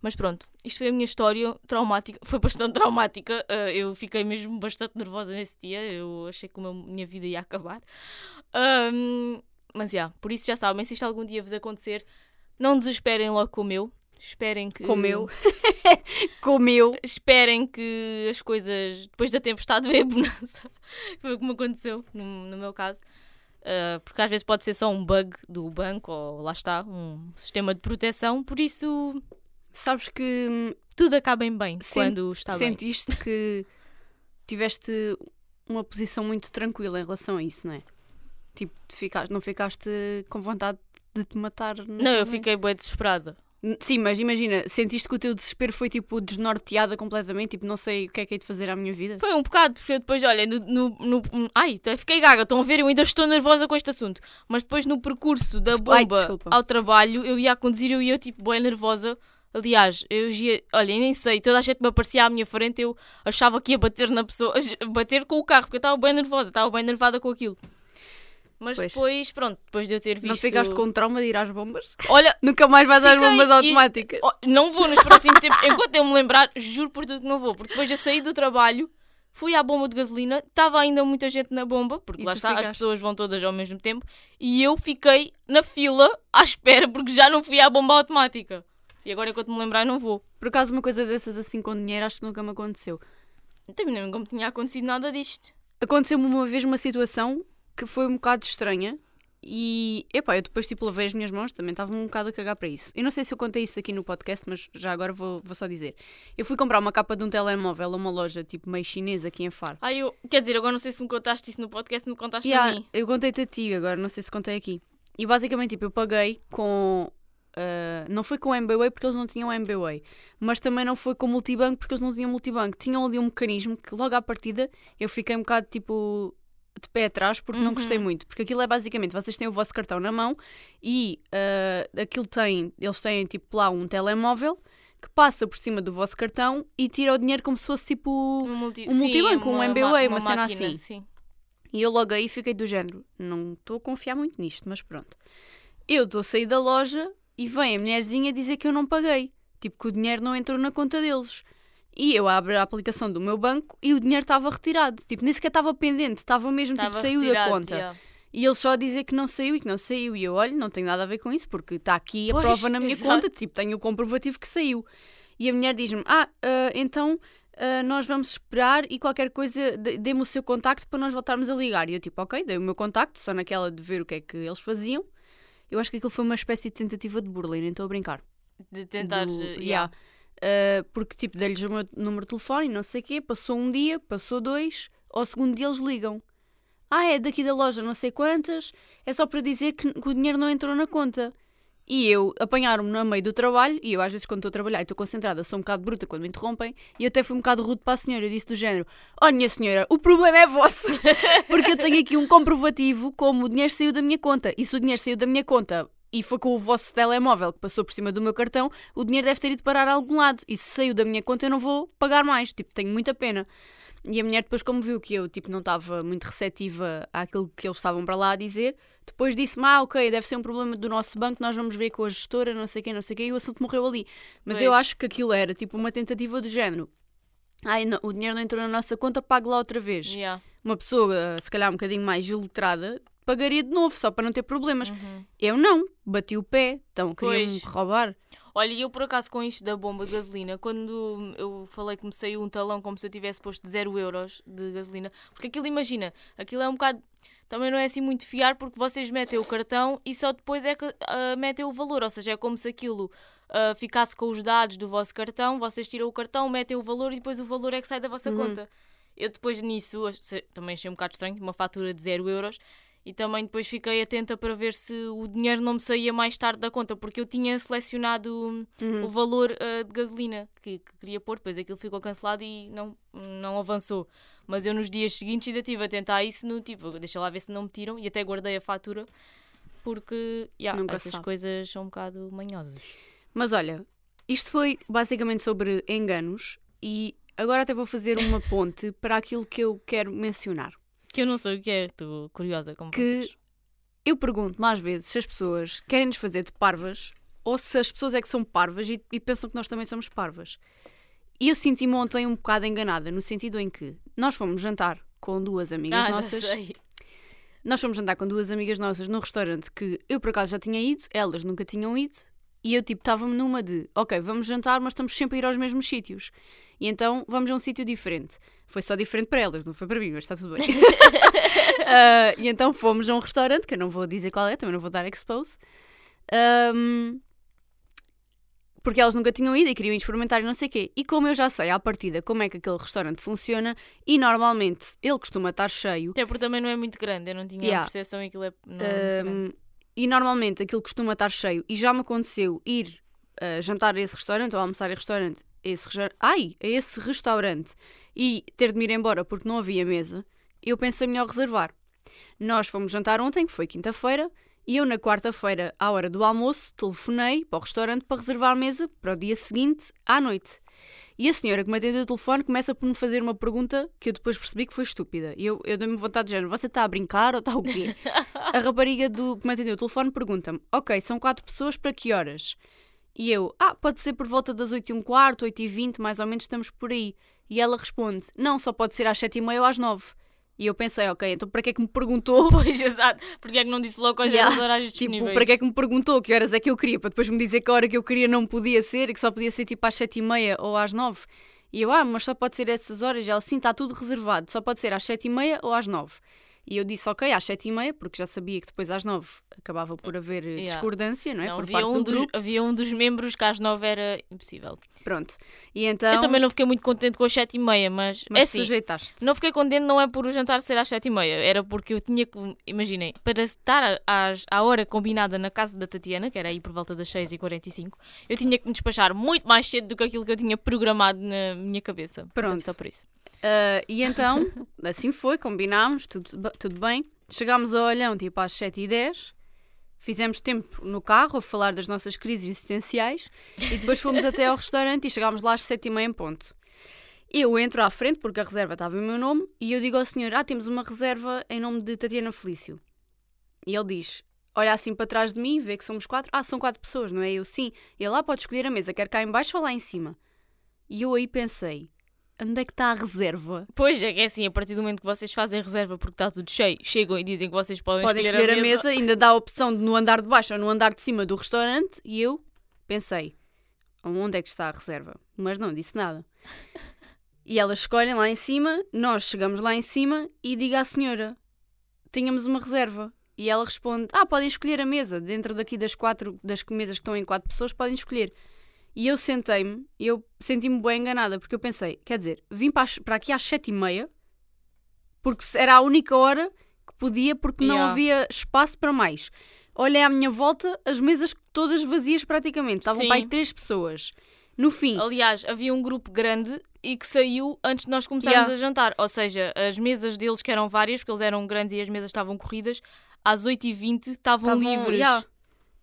Mas pronto, isto foi a minha história traumática. Foi bastante traumática. uh, eu fiquei mesmo bastante nervosa nesse dia. Eu achei que a minha vida ia acabar. Um, mas já, por isso já sabem. Se isto algum dia vos acontecer, não desesperem logo com o meu. Esperem que. Comeu. Comeu. Esperem que as coisas, depois da tempestade, veio a bonança. Foi o que me aconteceu, no, no meu caso. Uh, porque às vezes pode ser só um bug do banco, ou lá está, um sistema de proteção. Por isso, Sabes que hum, tudo acaba em bem Sen- quando está bem. sentiste que tiveste uma posição muito tranquila em relação a isso, não é? Tipo, ficaste, não ficaste com vontade de te matar. Não, eu fiquei bem desesperada. Sim, mas imagina, sentiste que o teu desespero foi tipo desnorteada completamente, tipo, não sei o que é que hei de fazer à minha vida. Foi um bocado, porque eu depois, olha, no. no, no- ai, fiquei gaga, estão a ver, eu ainda estou nervosa com este assunto. Mas depois no percurso da Ai, bomba desculpa. ao trabalho, eu ia a conduzir, eu ia tipo, bem nervosa. Aliás, eu ia, olha, eu nem sei, toda a gente me aparecia à minha frente, eu achava que ia bater na pessoa, bater com o carro, porque eu estava bem nervosa, estava bem nervada com aquilo. Mas Pois. depois, pronto, depois de eu ter visto. Não ficaste com trauma de ir às bombas? Olha, Nunca mais vais às Fiquei bombas e- automáticas. Oh, não vou nos próximos tempos, enquanto eu me lembrar, juro por tudo que não vou, porque depois eu saí do trabalho, fui à bomba de gasolina, estava ainda muita gente na bomba, porque E lá tu está, as ficaste? pessoas vão todas ao mesmo tempo, e eu fiquei na fila à espera, porque já não fui à bomba automática. E agora, enquanto me lembrar, não vou. Por acaso, uma coisa dessas assim com dinheiro, acho que nunca me aconteceu. Também nem como tinha acontecido nada disto. Aconteceu-me uma vez uma situação que foi um bocado estranha e, epá, eu depois tipo lavei as minhas mãos, também estava um bocado a cagar para isso. Eu não sei se eu contei isso aqui no podcast, mas já agora vou, vou só dizer. Eu fui comprar uma capa de um telemóvel a uma loja tipo meio chinesa aqui em Faro. Ah, eu, quer dizer, agora não sei se me contaste isso no podcast, me contaste Yeah, a mim. eu contei-te a ti agora, não sei se contei aqui. E basicamente, tipo, eu paguei com. ah, não foi com o MBWay porque eles não tinham MBWay, mas também não foi com multibanco porque eles não tinham multibanco. Tinham ali um mecanismo que logo à partida eu fiquei um bocado tipo de pé atrás porque não gostei Uhum. muito. Porque aquilo é basicamente, vocês têm o vosso cartão na mão e ah, aquilo tem, eles têm tipo lá um telemóvel que passa por cima do vosso cartão e tira o dinheiro como se fosse tipo. Um, multi... um multibanco, um uma, MBWay, ma- uma cena máquina, assim. Sim. E eu logo aí fiquei do género, não estou a confiar muito nisto, mas pronto. Eu estou a sair da loja e vem a mulherzinha dizer que eu não paguei. Tipo, que o dinheiro não entrou na conta deles. E eu abro a aplicação do meu banco e o dinheiro estava retirado. Tipo, nem sequer estava pendente, estava mesmo, tipo, Estava saiu da conta. yeah. E eles só a dizer que não saiu e que não saiu. E eu, olho, não tenho nada a ver com isso, porque está aqui a Pois, prova na minha exato. conta, tipo, tenho o comprovativo que saiu. E a mulher diz-me, ah, ah, então ah, nós vamos esperar e qualquer coisa, dê- dê-me o seu contacto para nós voltarmos a ligar. E eu, tipo, ok, dei o meu contacto, só naquela de ver o que é que eles faziam. Eu acho que aquilo foi uma espécie de tentativa de burla, e nem estou a brincar. De tentar. Do- yeah. yeah. Uh, porque tipo, dei-lhes o meu número de telefone não sei o quê, passou um dia, passou dois, ao segundo dia eles ligam. Ah, é daqui da loja não sei quantas, é só para dizer que, que o dinheiro não entrou na conta. E eu apanharam-me no meio do trabalho, e eu às vezes quando estou a trabalhar e estou concentrada sou um bocado bruta quando me interrompem, e eu até fui um bocado rude para a senhora, eu disse do género, oh minha senhora, o problema é vosso, porque eu tenho aqui um comprovativo como o dinheiro saiu da minha conta, e se o dinheiro saiu da minha conta e foi com o vosso telemóvel que passou por cima do meu cartão, o dinheiro deve ter ido parar a algum lado. E se saiu da minha conta, eu não vou pagar mais. Tipo, tenho muita pena. E a mulher depois, como viu que eu tipo, não estava muito receptiva àquilo que eles estavam para lá a dizer, depois disse-me, ah, ok, deve ser um problema do nosso banco, nós vamos ver com a gestora, não sei quem, não sei quem, e o assunto morreu ali. Mas eu Pois. acho que aquilo era tipo uma tentativa do género. Ai, não, o dinheiro não entrou na nossa conta, pague lá outra vez. Yeah. Uma pessoa, se calhar um bocadinho mais iletrada, pagaria de novo, só para não ter problemas. Uhum. Eu não, bati o pé, então queriam-me roubar. Olha, eu por acaso com isto da bomba de gasolina, quando eu falei que me saiu um talão como se eu tivesse posto 0 euros de gasolina, porque aquilo, imagina, aquilo é um bocado. Também não é assim muito fiar porque vocês metem o cartão e só depois é que ah, metem o valor, ou seja, é como se aquilo ah, ficasse com os dados do vosso cartão, vocês tiram o cartão, metem o valor e depois o valor é que sai da vossa Uhum. conta. Eu depois nisso também achei um bocado estranho, uma fatura de 0 euros, e também depois fiquei atenta para ver se o dinheiro não me saía mais tarde da conta, porque eu tinha selecionado Uhum. o valor uh, de gasolina que, que queria pôr, depois aquilo ficou cancelado e não, não avançou. Mas eu nos dias seguintes ainda estive a tentar isso no tipo, deixa lá ver se não me tiram e até guardei a fatura porque yeah, Nunca essas sabe. coisas são um bocado manhosas. Mas olha, isto foi basicamente sobre enganos e agora até vou fazer uma ponte para aquilo que eu quero mencionar. Que eu não sei o que é, estou curiosa como Que- vocês. Eu pergunto-me às vezes se as pessoas querem nos fazer de parvas ou se as pessoas é que são parvas e, e pensam que nós também somos parvas. E eu senti-me ontem um bocado enganada, no sentido em que nós fomos jantar com duas amigas Ah, já nossas. sei. Nós fomos jantar com duas amigas nossas num restaurante que eu por acaso já tinha ido, elas nunca tinham ido, e eu tipo estava-me numa de, ok, vamos jantar, mas estamos sempre a ir aos mesmos sítios. E então vamos a um sítio diferente. Foi só diferente para elas, não foi para mim, mas está tudo bem. Ah, e então fomos a um restaurante, que eu não vou dizer qual é, também não vou dar expose. Ahm, porque elas nunca tinham ido e queriam experimentar e não sei o quê. E como eu já sei à partida como é que aquele restaurante funciona, e normalmente ele costuma estar cheio, Até porque também não é muito grande, eu não tinha Yeah. a percepção que aquilo é, não é. Um, e normalmente aquilo costuma estar cheio e já me aconteceu ir uh, jantar a esse restaurante ou almoçar a restaurante a esse, ai, a esse restaurante e ter de me ir embora porque não havia mesa, eu pensei melhor reservar. Nós fomos jantar ontem, que foi quinta-feira, e eu na quarta-feira, à hora do almoço, telefonei para o restaurante para reservar mesa para o dia seguinte, à noite. E a senhora que me atendeu o telefone começa por me fazer uma pergunta que eu depois percebi que foi estúpida. E eu, eu dei-me vontade de género, você está a brincar ou está o quê? a rapariga do, que me atendeu o telefone pergunta-me, ok, são quatro pessoas, para que horas? E eu, ah, pode ser por volta das 8 e um quarto, 8 e 20, mais ou menos estamos por aí. E ela responde, não, só pode ser às 7 e meia ou às 9. E eu pensei, ok, então para que é que me perguntou? Pois, exato. Porque é que não disse logo quais Yeah. eram os horários Tipo, disponíveis? para que é que me perguntou que horas é que eu queria? Para depois me dizer que a hora que eu queria não podia ser e que só podia ser tipo às 7 e meia ou às 9. E eu, ah, mas só pode ser essas horas. E ela, sim, está tudo reservado, só pode ser às 7 e meia ou às 9. E eu disse, ok, às 7 e meia, porque já sabia que depois às 9 acabava por haver eh, Yeah. discordância, não é? Não, por havia, parte um do dos, grupo. havia um dos membros que às nove era impossível. Pronto. E então. Eu também não fiquei muito contente com as sete e meia, mas, Mas é assim, sujeitaste. não fiquei contente não é por o jantar ser às sete e meia, era porque eu tinha que, imaginem, para estar às, à hora combinada na casa da Tatiana, que era aí por volta das 6h45, eu tinha que me despachar muito mais cedo do que aquilo que eu tinha programado na minha cabeça. Portanto, Pronto. Só por isso. Ah, e então, assim foi, combinámos, tudo, tudo bem. Chegámos ao olhão tipo às 7h10, fizemos tempo no carro a falar das nossas crises existenciais e depois fomos até ao restaurante e chegámos lá às 7h30 em ponto. Eu entro à frente porque a reserva estava em meu nome e eu digo ao senhor: Ah, temos uma reserva em nome de Tatiana Felício. E ele diz: Olha assim para trás de mim, vê que somos quatro. Ah, são quatro pessoas, não é? Eu sim. Ele lá pode escolher a mesa, quer cá em baixo ou lá em cima. E eu aí pensei: Onde é que está a reserva? Pois é que é assim, a partir do momento que vocês fazem reserva porque está tudo cheio, chegam e dizem que vocês podem, Podem escolher a mesa, ainda dá a opção de no andar de baixo ou no andar de cima do restaurante. E eu pensei, onde é que está a reserva? Mas não disse nada. E elas escolhem lá em cima, nós chegamos lá em cima e diga à senhora: tínhamos uma reserva. E ela responde: Ah, podem escolher a mesa. Dentro daqui das quatro das mesas que estão em quatro pessoas, podem escolher. E eu sentei-me e eu senti-me bem enganada, porque eu pensei: quer dizer, vim para, as- para aqui às sete e meia, porque era a única hora que podia, porque não Yeah. havia espaço para mais. Olhei à minha volta, as mesas todas vazias praticamente. Estavam Sim. para aí três pessoas. No fim, Aliás, havia um grupo grande e que saiu antes de nós começarmos Yeah. a jantar. Ou seja, as mesas deles, que eram várias, porque eles eram grandes e as mesas estavam corridas, às 8h20 estavam Estavam- livres. yeah.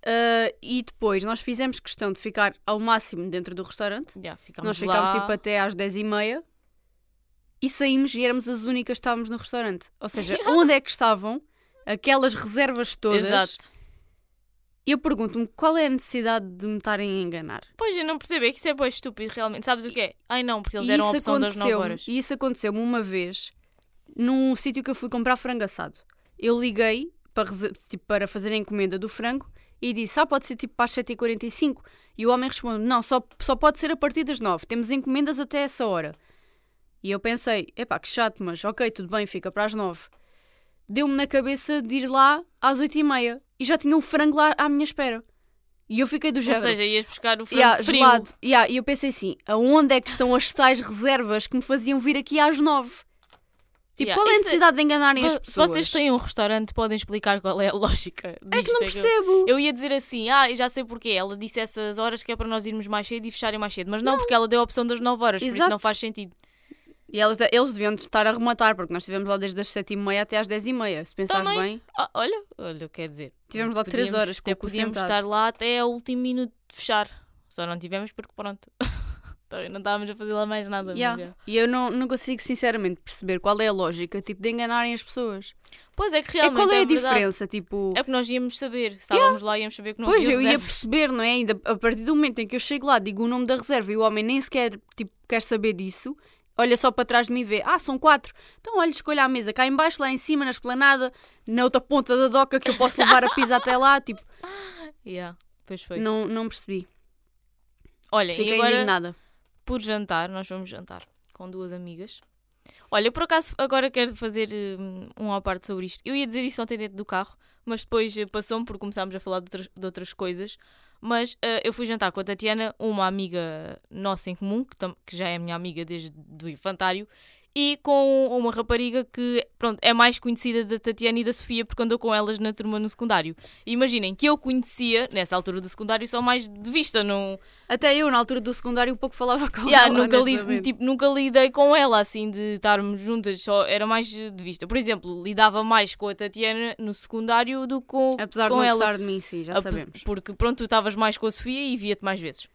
Uh, e depois nós fizemos questão de ficar ao máximo dentro do restaurante. Yeah, nós ficámos lá. tipo até às 10h30 e saímos e éramos as únicas que estávamos no restaurante. Ou seja, onde é que estavam aquelas reservas todas? Exato. E eu pergunto-me qual é a necessidade de me estarem a enganar. Pois, eu não percebo, é que isso é bem estúpido, realmente. Sabes o que é? Ai não, porque eles E deram a opção das 9 aconteceu-me- horas. E isso aconteceu-me uma vez num sítio que eu fui comprar frango assado. Eu liguei para, tipo, para fazer a encomenda do frango e disse: Ah, pode ser tipo para as 7h45. E o homem responde: Não, só, só pode ser a partir das 9. Temos encomendas até essa hora. E eu pensei: Epá, que chato, mas ok, tudo bem, fica para as 9. Deu-me na cabeça de ir lá às 8h30 e já tinha o frango lá à minha espera. E eu fiquei do Ou género. seja, ias buscar o frango Yeah, frio. gelado. Yeah, e eu pensei assim: aonde é que estão as tais reservas que me faziam vir aqui às nove? Tipo, Yeah, qual é a necessidade de enganarem Se, as vo- se pessoas? vocês têm um restaurante, podem explicar qual é a lógica disto. É que não eu- percebo. Eu ia dizer assim, ah, já sei porquê. Ela disse essas horas que é para nós irmos mais cedo e fecharem mais cedo. Mas não, porque ela deu a opção das 9 horas, por isso Exato. não faz sentido. E eles, eles deviam estar a rematar, porque nós estivemos lá desde as sete e meia até às dez e meia. Se pensares Também. bem, Ah, olha, olha, quer dizer. Tivemos lá três podíamos- horas com Até o podíamos sentado. estar lá até ao último minuto de fechar. Só não tivemos porque pronto. Também não estávamos a fazer lá mais nada. Yeah. E eu não, não consigo sinceramente perceber qual é a lógica tipo, de enganarem as pessoas. Pois é que É, realmente qual é a verdade. diferença? Tipo, É porque nós íamos saber. Estávamos lá e íamos saber que não Pois, eu ia perceber, não é? Ainda a partir do momento em que eu chego lá, digo o nome da reserva e o homem nem sequer tipo, quer saber disso, olha só para trás de mim e vê, ah, são quatro. Então, olha, escolha a mesa cá em baixo, lá em cima, na esplanada, na outra ponta da doca que eu posso levar a pizza até lá. Tipo, Yeah, pois foi. não, não percebi. Olha, Fiquei e agora indignada. Por jantar, nós vamos jantar com duas amigas. Olha, por acaso agora quero fazer hum, um à parte sobre isto. Eu ia dizer isto ontem dentro do carro, mas depois eh, passou-me porque começámos a falar de outras, de outras coisas. Mas eh, eu fui jantar com a Tatiana, uma amiga nossa em comum, que, que já é minha amiga desde o infantário, e com uma rapariga que pronto, é mais conhecida da Tatiana e da Sofia porque andou com elas na turma no secundário. Imaginem que eu conhecia, nessa altura do secundário, só mais de vista, não, Até eu, na altura do secundário, pouco falava com Yeah, ela. nunca, li- tipo, nunca lidei com ela assim de estarmos juntas, só era mais de vista. Por exemplo, lidava mais com a Tatiana no secundário do que com, Apesar com de não ela. gostar de mim, sim, já Ape- sabemos. Porque pronto, tu estavas mais com a Sofia e via-te mais vezes.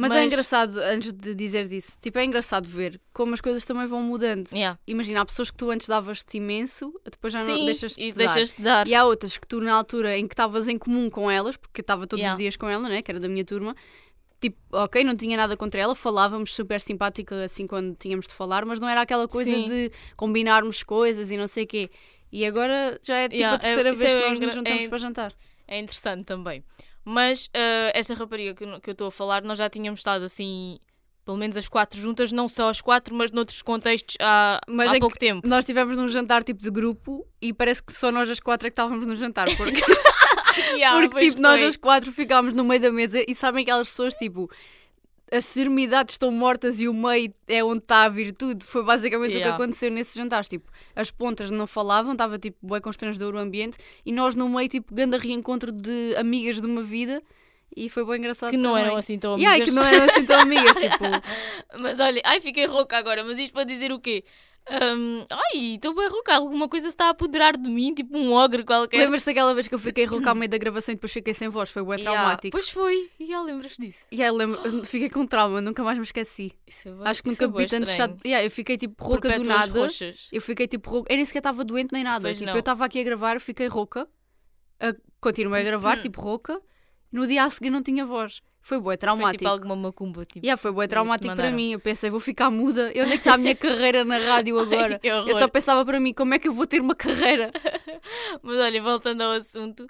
Mas, Mas- é engraçado, antes de dizeres isso, tipo, é engraçado ver como as coisas também vão mudando. Yeah. Imagina, há pessoas que tu antes davas-te imenso, depois já não Sim, deixas de dar. dar. E há outras que tu, na altura em que estavas em comum com elas, porque estava todos Yeah. os dias com ela, né, que era da minha turma, tipo, ok, não tinha nada contra ela, falávamos super simpática assim quando tínhamos de falar, mas não era aquela coisa Sim. de combinarmos coisas e não sei o quê. E agora já é tipo Yeah, a terceira é- vez é que nós engra- nos juntamos é- para jantar. É interessante também. Mas eh, esta rapariga que, eu- que eu estou a falar, nós já tínhamos estado assim, pelo menos as quatro juntas, não só as quatro, mas noutros contextos há, Mas há é pouco tempo. Nós estivemos num jantar tipo de grupo e parece que só nós as quatro é que estávamos no jantar, porque Yeah, Porque, tipo, nós foi. as quatro ficámos no meio da mesa e sabem aquelas pessoas, tipo, as extremidades estão mortas e o meio é onde está a virtude. Foi basicamente o Yeah. que aconteceu nesses jantares. Tipo, as pontas não falavam, estava, tipo, bem constrangedor o ambiente e nós no meio, tipo, grande reencontro de amigas de uma vida e foi bem engraçado que não também. eram assim tão amigas. ai, que não eram assim tão amigas, tipo... Mas olha, ai, fiquei rouca agora, mas isto para dizer o quê? Ahm, ai, estou bem rouca, alguma coisa se está a apoderar de mim, tipo um ogre qualquer. Lembras-te daquela vez que eu fiquei rouca ao meio da gravação e depois fiquei sem voz? Foi bué Yeah, traumático. Pois foi, e yeah, lembras disso? Aí, lembro, fiquei com trauma, nunca mais me esqueci. Isso é bué- Acho que é nunca bué vi tanto. Yeah, eu fiquei tipo rouca do nada. roxas. Eu fiquei tipo rouca. Eu nem sequer estava doente nem nada. Tipo, eu estava aqui a gravar, fiquei rouca. a- continuei a gravar, tipo rouca. No dia a seguir não tinha voz. Foi Foi traumático. tipo alguma macumba. Tipo, Yeah, foi bué traumático para mim. Eu pensei, vou ficar muda. E onde é que está a minha carreira na rádio agora? que eu só pensava para mim, como é que eu vou ter uma carreira? Mas olha, voltando ao assunto,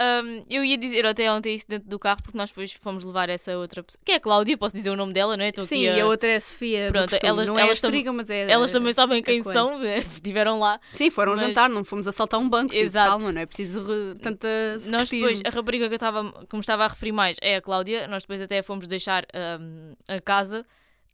Um, eu ia dizer até ontem isso dentro do carro porque nós depois fomos levar essa outra pessoa, que é a Cláudia, posso dizer o nome dela, não é? Estou Sim, aqui e a outra é a Sofia. Pronto, costume. elas- não é elas a estriga, mas é. Elas também sabem quem são, né? estiveram lá. Sim, foram Mas- jantar, não fomos assaltar um banco. Tipo, Exato. calma, não é preciso re- tanta. Nós depois, a rapariga que eu estava, que me estava a referir mais é a Cláudia, nós depois até fomos deixar um, a casa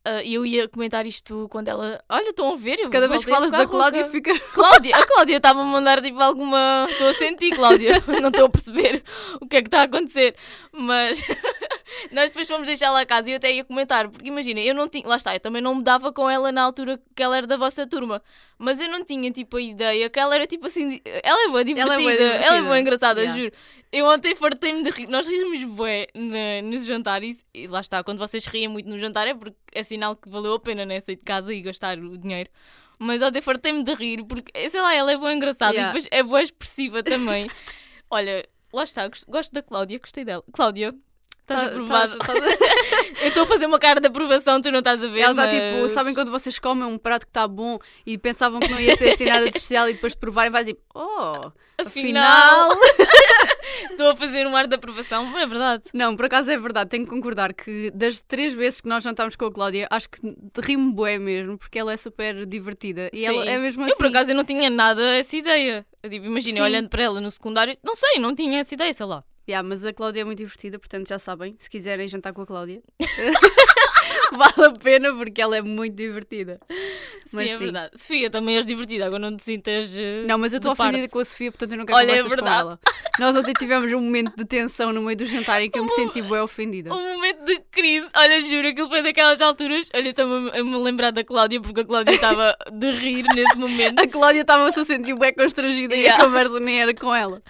uh, eu ia comentar isto quando ela. Olha, estão a ver? Eu Cada vez que falas da Cláudia, rouca. fica. Cláudia, a Cláudia estava a mandar tipo alguma. Estou a sentir, Cláudia. Não estou a perceber o que é que está a acontecer. Mas nós depois fomos deixar lá a casa e eu até ia comentar, porque imagina, eu não tinha. Lá está, eu também não me dava com ela na altura que ela era da vossa turma. Mas eu não tinha tipo a ideia que ela era tipo assim. Ela é boa, divertida. bué Ela é boa, divertida. engraçada, Yeah. juro. Eu ontem fartei-me de rir. Nós rimos bué na, nos jantares e lá está, quando vocês riem muito no jantar é porque é sinal que valeu a pena, né? Sair de casa e gastar o dinheiro. Mas ontem fartei-me de rir porque, sei lá, ela é boa engraçada Yeah. e depois é boa expressiva também. Olha, lá está, gosto, gosto da Cláudia, gostei dela. Cláudia, estás Tá- aprovada. estás- estás- Eu estou a fazer uma cara de aprovação, tu não estás a ver. Ela está mas... tipo, sabem quando vocês comem um prato que está bom e pensavam que não ia ser assim nada de especial e depois de provarem vai tipo, oh, Afinal, estou a fazer um ar de aprovação, é verdade. Não, por acaso é verdade, tenho que concordar que das três vezes que nós jantámos com a Cláudia, acho que rimo bué mesmo, porque ela é super divertida. E ela Sim. é mesmo assim. Eu por acaso eu não tinha nada essa ideia. Eu, tipo, imagina, olhando para ela no secundário, não sei, não tinha essa ideia, sei lá. Yeah, mas a Cláudia é muito divertida, portanto já sabem, se quiserem jantar com a Cláudia, vale a pena porque ela é muito divertida. Mas sim, é sim. verdade. Sofia, também és divertida, agora não te sintas. eh, Não, mas eu estou de parte. ofendida com a Sofia, portanto eu não quero Olha, é conversas com verdade. ela. Nós ontem tivemos um momento de tensão no meio do jantar em que eu me senti bué ofendida. Um momento de crise. Olha, juro, aquilo foi daquelas alturas. Olha, estou-me a me lembrar da Cláudia, porque a Cláudia estava de rir nesse momento. A Cláudia estava-se a sentir bué constrangida e a Yeah. conversa nem era com ela.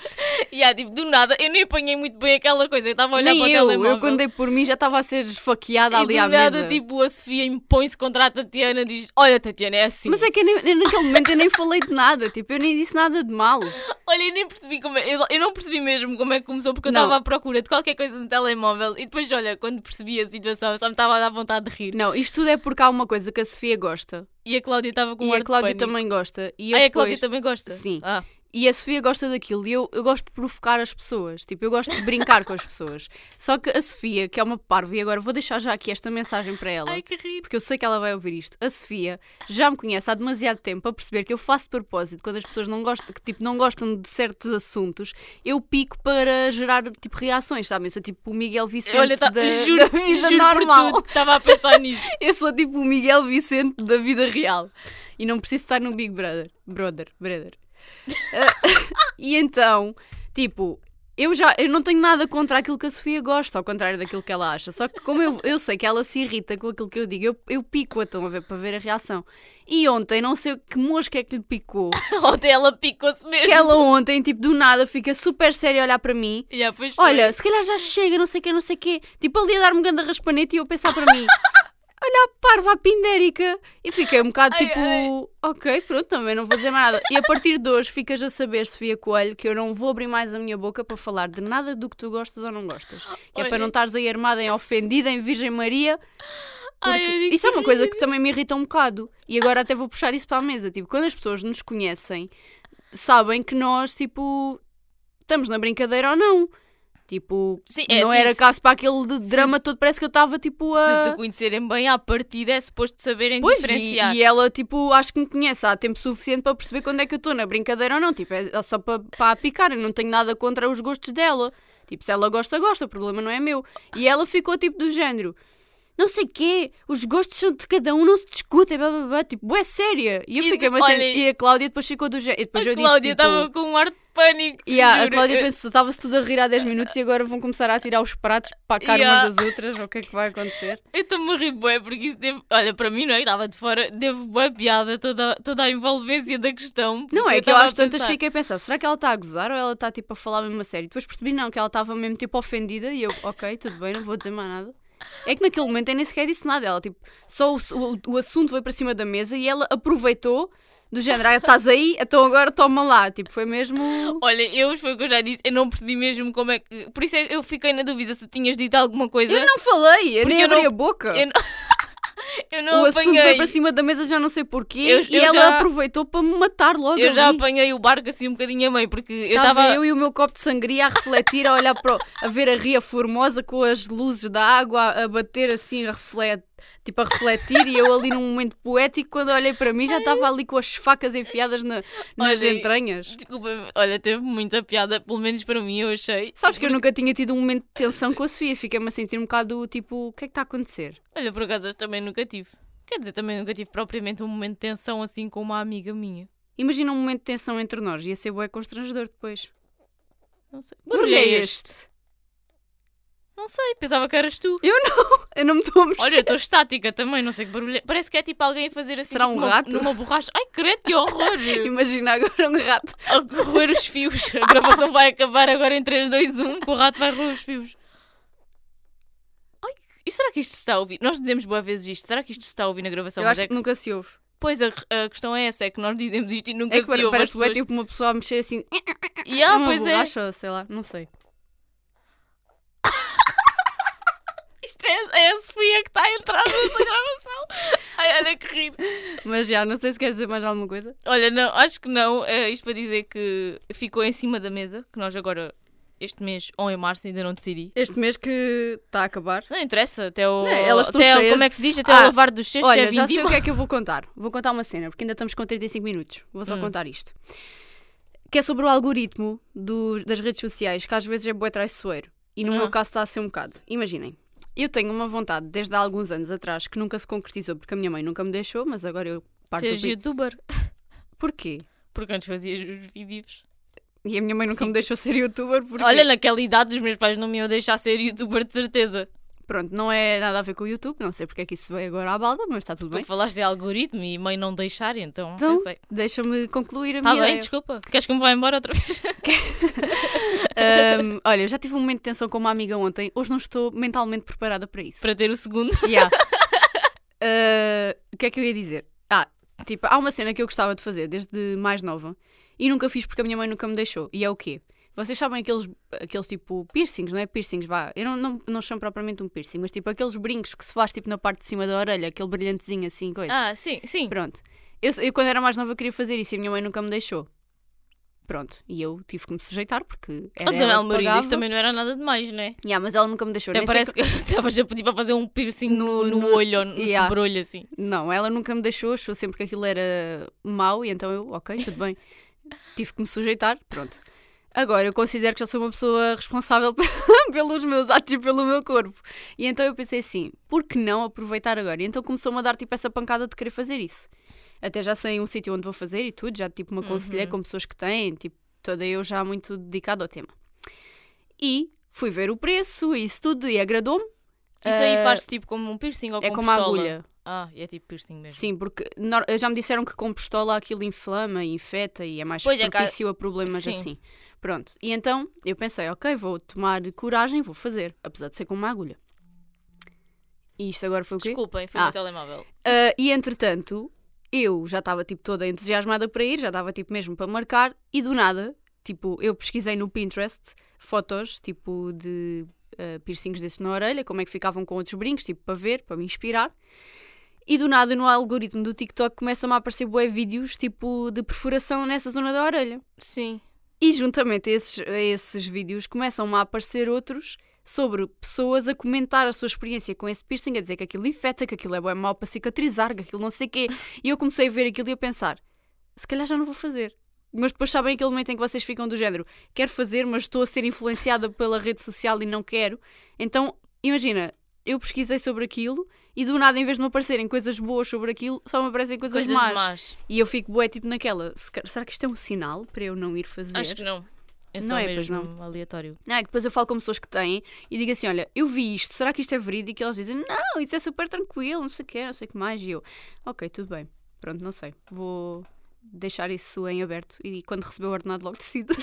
E ah, tipo, do nada, eu nem apanhei muito bem aquela coisa. Eu estava a olhar Nem para o eu, telemóvel. eu quando dei por mim já estava a ser esfaqueada e ali do à nada, mesa. tipo, a Sofia impõe-se contra a Tatiana e diz: Olha, Tatiana, é assim. Mas é que eu nem- naquele momento eu nem falei de nada, tipo, eu nem disse nada de mal. Olha, eu nem percebi como é. Eu, eu não percebi mesmo como é que começou, porque eu estava à procura de qualquer coisa no telemóvel e depois, olha, quando percebi a situação, só me estava a dar vontade de rir. Não, isto tudo é porque há uma coisa que a Sofia gosta E a Cláudia estava com um e ar a Cláudia também gosta. E Ah, e a depois- Cláudia também gosta? Sim. Ah. E a Sofia gosta daquilo e eu, eu gosto de provocar as pessoas. Tipo, eu gosto de brincar com as pessoas. Só que a Sofia, que é uma parva, e agora vou deixar já aqui esta mensagem para ela. Ai, que rir. Porque eu sei que ela vai ouvir isto. A Sofia já me conhece há demasiado tempo a perceber que eu faço de propósito quando as pessoas não gostam, que, tipo, não gostam de certos assuntos, eu pico para gerar tipo reações, sabem? Eu sou tipo o Miguel Vicente Olha, tá, da, juro, da vida juro normal. por tudo que estava a pensar nisso. Eu sou tipo o Miguel Vicente da vida real. E não preciso estar no Big Brother. Brother, brother. Ah, e então, tipo, eu já eu não tenho nada contra aquilo que a Sofia gosta, ao contrário daquilo que ela acha. Só que como eu, eu sei que ela se irrita com aquilo que eu digo, eu, eu pico-a estão a ver para ver a reação. E ontem, não sei que mosca é que lhe picou, Ontem ela picou-se mesmo. que ela ontem, tipo, do nada, fica super séria a olhar para mim. Yeah. Olha, se calhar já chega, não sei o quê, não sei o quê. Tipo, ali a dar-me ganda raspanete e eu pensar para mim. Olha a parva, a pindérica. E fiquei um bocado Ai, tipo, ai. ok, pronto, também não vou dizer mais nada. E a partir de hoje ficas a saber, Sofia Coelho, que eu não vou abrir mais a minha boca para falar de nada do que tu gostas ou não gostas. Que é para não estares aí armada em ofendida, em Virgem Maria. Ai, digo isso é uma coisa que também me irrita um bocado. E agora até vou puxar isso para a mesa. Tipo, quando as pessoas nos conhecem, sabem que nós, tipo, estamos na brincadeira ou não. Tipo, Sim, é não assim, era se- caso para aquele de drama todo, parece que eu estava tipo a. Se te conhecerem bem, à partida é suposto saberem Pois, e, diferenciar. e ela, tipo, acho que me conhece há tempo suficiente para perceber quando é que eu estou na brincadeira ou não. Tipo, é só para, para a picar. Eu não tenho nada contra os gostos dela. Tipo, se ela gosta, gosta. O problema não é meu. E ela ficou, tipo, do género. Não sei quê, os gostos são de cada um, não se discutem, blá, blá, blá. tipo, é séria. E eu E fiquei, mas olha, e a Cláudia depois ficou do. E depois a eu Cláudia disse, tipo, estava com um ar de pânico. E a-. Cláudia pensou, estava-se tudo a rir há 10 minutos e agora vão começar a tirar os pratos para a cara Yeah. umas das outras, ou o que é que vai acontecer? Eu estou-me a rir bué, porque isso deve... Olha, para mim, não é? Estava de fora, deve bué piada toda, toda a envolvência da questão. Não, é que eu estava às tantas fiquei a pensar, será que ela está a gozar ou ela está tipo a falar mesmo a sério? Depois percebi não, que ela estava mesmo tipo ofendida e eu, ok, tudo bem, não vou dizer mais nada. É que naquele momento eu nem sequer disse nada, ela tipo, só o, o, o assunto veio para cima da mesa e ela aproveitou do género, ah, estás aí, então agora toma lá, tipo, foi mesmo... Olha, eu, foi o que eu já disse, eu não percebi mesmo como é que... Por isso é eu fiquei na dúvida se tu tinhas dito alguma coisa. Eu não falei, eu Porque nem eu abri não- a boca. eu não- Eu não o assunto foi para cima da mesa, já não sei porquê, Eu- e eu ela já- aproveitou para me matar logo. Eu já ali. apanhei o barco assim um bocadinho a meio, porque eu Estava eu e o meu copo de sangria a refletir, a olhar para a ver a ria formosa com as luzes da água a, bater assim, a refletir, tipo a refletir, e eu ali num momento poético, quando olhei para mim já estava ali com as facas enfiadas na- nas Olha, entranhas. Desculpa, olha, teve muita piada, pelo menos para mim, eu achei. Sabes que eu nunca tinha tido um momento de tensão com a Sofia, fiquei-me a sentir um bocado tipo, o que é que está a acontecer? Olha, por acaso também nunca tive. Quer dizer, também nunca tive propriamente um momento de tensão assim com uma amiga minha. Imagina um momento de tensão entre nós, ia ser bué constrangedor depois. Não sei. Barulho é este? Não sei, pensava que eras tu. Eu não me estou a mexer. Olha, eu estou estática também, não sei que barulho é. Parece que é tipo alguém a fazer assim Será tipo, um numa- rato? numa borracha. Ai, credo, que horror! Imagina agora um rato. a correr os fios. A gravação vai acabar agora em 3, 2, 1, que o rato vai roer os fios. Ai, e será que isto se está a ouvir? Nós dizemos boas vezes isto. Será que isto se está a ouvir na gravação? Eu Mas acho é que nunca se ouve. Pois a, a questão é essa, é que nós dizemos isto e nunca É que se ouve. parece as bué pessoas... tipo uma pessoa a mexer assim. E, ah, uma pois é. borracha, ou sei lá, não sei. Isto é, é a Sofia que está a entrar nessa gravação. Ai, olha que rir. Mas já, não sei se queres dizer mais alguma coisa. Olha, não, acho que não. É isto para dizer que ficou em cima da mesa, que nós agora, este mês ou em março, ainda não decidi. Este mês que está a acabar. Não interessa, até o. Não, elas até o-. Como é que se diz? Até Ah, o lavar dos cestos Olha, é já sei vindima. o que é que eu vou contar. Vou contar uma cena, porque ainda estamos com 35 minutos. Vou só Hum. contar isto. Que é sobre o algoritmo dos- das redes sociais, que às vezes é bué traiçoeiro. E no meu caso está a ser um bocado. Imaginem, eu tenho uma vontade desde há alguns anos atrás que nunca se concretizou, porque a minha mãe nunca me deixou, mas agora eu parto do Seres pri- youtuber. Porquê? Porque antes fazias os vídeos. E a minha mãe nunca me deixou ser youtuber porque... Olha, naquela idade os meus pais não me iam deixar ser youtuber de certeza. Pronto, não é nada a ver com o YouTube, não sei porque é que isso veio agora à balda, mas está tudo Tu bem. falaste de algoritmo e mãe não deixar, então, Então, pensei. Deixa-me concluir a Está minha bem, ideia. desculpa. Queres que me vá embora outra vez? Ahm, olha, eu já tive um momento de tensão com uma amiga ontem, hoje não estou mentalmente preparada para isso. Para ter o segundo. Yeah. Ah, o que é que eu ia dizer? Ah, tipo, há uma cena que eu gostava de fazer desde mais nova e nunca fiz porque a minha mãe nunca me deixou. E é o quê? Vocês sabem aqueles, aqueles tipo piercings, não é? Piercings, vá. Eu não, não, não chamo propriamente um piercing, mas tipo aqueles brincos que se faz tipo na parte de cima da orelha, aquele brilhantezinho assim, coisa. Ah, sim, sim. Pronto. Eu, eu quando era mais nova queria fazer isso e a minha mãe nunca me deixou. Pronto. E eu tive que me sujeitar porque era A Dona Almaria, isso também não era nada demais, não é? Yeah, mas ela nunca me deixou. Até parece que estavas a pedir para fazer um piercing no, No- no, olho ou no Yeah. sobrolho, assim. Não, ela nunca me deixou, achou sempre que aquilo era mau e então eu, ok, tudo bem. Tive que me sujeitar, pronto. Agora, eu considero que já sou uma pessoa responsável pelos meus atos e pelo meu corpo. E então eu pensei assim, por que não aproveitar agora? E então começou-me a dar tipo essa pancada de querer fazer isso. Até já sei um sítio onde vou fazer e tudo, já tipo me aconselhei Uhum. com pessoas que têm, tipo, toda eu já muito dedicada ao tema. E fui ver o preço e isso tudo e agradou-me. Isso aí Ah, faz tipo como um piercing ou É com como a pistola? agulha. Ah, é tipo piercing mesmo. Sim, porque já me disseram que com pistola aquilo inflama e infeta e é mais Pois é, propício a problemas Sim. assim. Pronto, e então eu pensei, ok, vou tomar coragem, vou fazer, apesar de ser com uma agulha. E isto agora foi o quê? Desculpem, foi Ah. o telemóvel. Ah, e entretanto, eu já estava tipo toda entusiasmada para ir, já estava tipo mesmo para marcar, e do nada, tipo, eu pesquisei no Pinterest fotos tipo de ah, piercings desses na orelha, como é que ficavam com outros brincos, tipo para ver, para me inspirar. E do nada no algoritmo do TikTok começam a aparecer bué vídeos tipo de perfuração nessa zona da orelha. Sim. E juntamente a esses, a esses vídeos começam a aparecer outros sobre pessoas a comentar a sua experiência com esse piercing, a dizer que aquilo infeta, que aquilo é bem mau para cicatrizar, que aquilo não sei o quê. E eu comecei a ver aquilo e a pensar, se calhar já não vou fazer. Mas depois sabem aquele momento em que vocês ficam do género, quero fazer, mas estou a ser influenciada pela rede social e não quero. Então, imagina, eu pesquisei sobre aquilo e do nada, em vez de me aparecerem coisas boas sobre aquilo, só me aparecem coisas, Coisas más. más. E eu fico bué tipo naquela, "Se ca- será que isto é um sinal para eu não ir fazer? Acho que não. É Não só é, pois mesmo aleatório. Não, é que depois eu falo com pessoas que têm e digo assim: olha, eu vi isto, será que isto é verídico? E elas dizem: não, isso é super tranquilo, não sei o que, não sei o que mais. E eu, ok, tudo bem, pronto, não sei, vou deixar isso em aberto e quando receber o ordenado logo decido.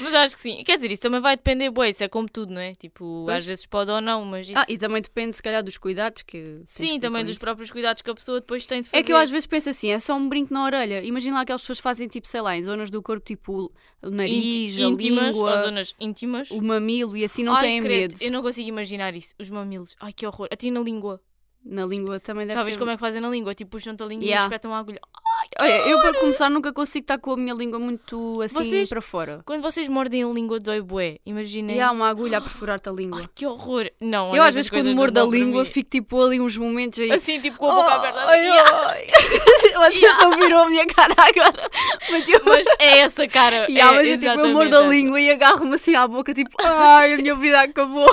Mas acho que sim. Quer dizer, isso também vai depender, bué, isso é como tudo, não é? Tipo, Pois. às vezes pode ou não, mas isso... ah, e também depende, se calhar, dos cuidados que. que Sim, também dos isso. próprios cuidados que a pessoa depois tem de fazer. É que eu às vezes penso assim, é só um brinco na orelha. Imagina lá aquelas pessoas que fazem tipo, sei lá, em zonas do corpo, tipo o nariz, Inti- a íntimas, língua, zonas íntimas. o mamilo e assim não Ai, têm credo, medo. Eu não consigo imaginar isso. Os mamilos. Ai, que horror. A ti na língua. Na língua também deve Já ser. como é que fazem na língua? Tipo, puxam-te a língua Yeah. e espetam a agulha. Olha, eu para começar nunca consigo estar com a minha língua muito assim Vocês- para fora. Quando vocês mordem a língua, dói bué. Imaginem. E há uma agulha a perfurar-te a língua. Ai, que horror. Não, eu às vezes quando mordo a língua fico tipo ali uns momentos aí. Assim, tipo, com a boca aberta. Ai, ai. Vocês não viram a minha cara agora. Mas eu, Mas é essa cara. E há, é mas eu, tipo, eu mordo a língua e agarro-me assim à boca, tipo, ai, a minha vida acabou.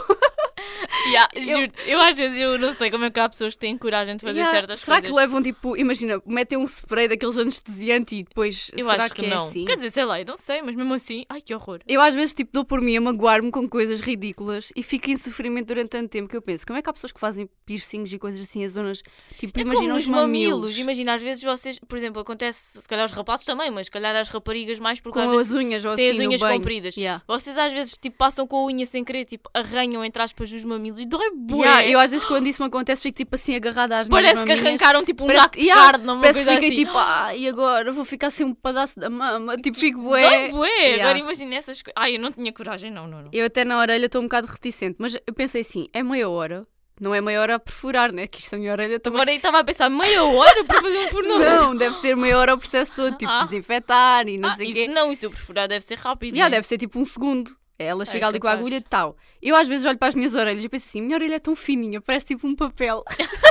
Yeah, juro eu às vezes eu não sei como é que há pessoas que têm coragem de fazer Yeah. certas Será coisas. que levam, tipo, imagina, metem um spray daqueles anestesiantes e depois. Eu será acho que, é não. assim? Quer dizer, sei lá, eu não sei, mas mesmo assim, ai que horror. Eu às vezes tipo, dou por mim a magoar-me com coisas ridículas e fico em sofrimento durante tanto tempo que eu penso, como é que há pessoas que fazem piercings e coisas assim, as zonas, tipo, É imagina os os mamilos, Imagina, às vezes vocês, por exemplo, acontece, se calhar os rapazes também, mas se calhar as raparigas mais, porque com as unhas ou têm assim as unhas compridas. Yeah. Vocês às vezes tipo, passam com a unha sem querer, tipo, arranham entre aspas os mamilos e dói bué. Yeah, eu às vezes quando isso me acontece fico tipo assim agarrada às minhas Parece que arrancaram tipo um Parece que- de yeah, carne, uma Parece que coisa fiquei assim. tipo, ah, e agora vou ficar assim um pedaço da mama, tipo, fico bué. Dói bué. Yeah. Agora imagina essas coisas. Ai, eu não tinha coragem, não, não, não. Eu até na orelha estou um bocado reticente, mas eu pensei assim, é meia hora, não é meia hora a perfurar, né? Que isto a minha orelha também. Agora estava a pensar meia hora para fazer um forno. Não, deve ser meia hora o processo todo, tipo, Ah. desinfetar e não Ah, sei o quê. não, isso eu perfurar deve ser rápido. Yeah, né? deve ser tipo um segundo. Ela chega É ali com a agulha e tal. Eu às vezes olho para as minhas orelhas e penso assim, minha orelha é tão fininha, parece tipo um papel.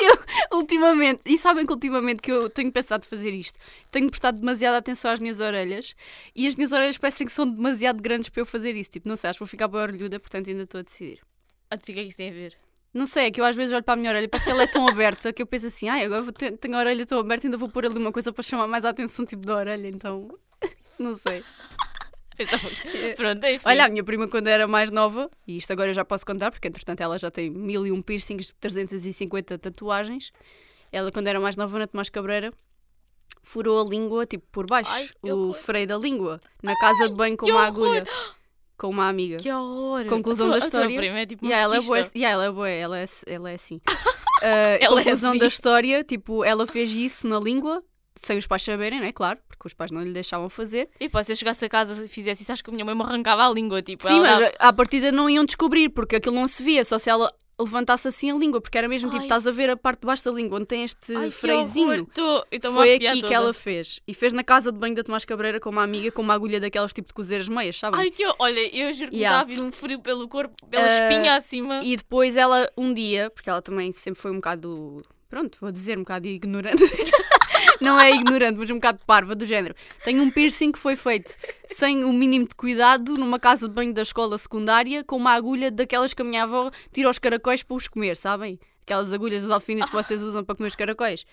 eu, ultimamente, e sabem que ultimamente que eu tenho pensado fazer isto, tenho prestado demasiada atenção às minhas orelhas e as minhas orelhas parecem que são demasiado grandes para eu fazer isso. Tipo, não sei, acho que vou ficar bem orelhuda, portanto ainda estou a decidir. Ah, o que é que isso tem a ver? Não sei, é que eu às vezes olho para a minha orelha e parece que ela é tão aberta que eu penso assim, ai, agora ter, tenho a orelha tão aberta, ainda vou pôr ali uma coisa para chamar mais a atenção, tipo da orelha, então. Não sei. Pensava- Pronto, enfim. Olha, a minha prima, quando era mais nova, e isto agora eu já posso contar, porque entretanto ela já tem mil e um piercings, 350 tatuagens. Ela, quando era mais nova, na Tomás Cabreira, furou a língua, tipo, por baixo, Ai, o freio da língua, na casa de banho com uma horror. agulha, com uma amiga. Que horror. Conclusão tua- da a tua história. prima é tipo Yeah, ela é boa, yeah, ela é boa, ela é, ela é assim. Uh, Ela é conclusão assim. da história, tipo, ela fez isso na língua, sem os pais saberem, né? Claro, porque os pais não lhe deixavam fazer. E pá, se eu chegasse a casa e fizesse isso, acho que a minha mãe me arrancava a língua. Tipo, Sim, mas dava- à partida não iam descobrir, porque aquilo não se via, só se ela levantasse assim a língua, porque era mesmo tipo, Ai. estás a ver a parte de baixo da língua, onde tem este Ai, que freizinho. Tô- eu Foi aqui que toda. ela fez. E fez na casa de banho da Tomás Cabreira com uma amiga, com uma agulha daquelas tipo de cozer as meias, sabem? Ai, que horror. Olha, eu juro que me Yeah. estava a vir um frio pelo corpo, pela Ah, espinha acima. E depois ela, um dia, porque ela também sempre foi um bocado, pronto, vou dizer, um bocado ignorante. não é ignorante, mas um bocado parva, do género. Tenho um piercing que foi feito sem o mínimo de cuidado numa casa de banho da escola secundária com uma agulha daquelas que a minha avó tira os caracóis para os comer, sabem? Aquelas agulhas dos alfinetes que vocês usam para comer os caracóis.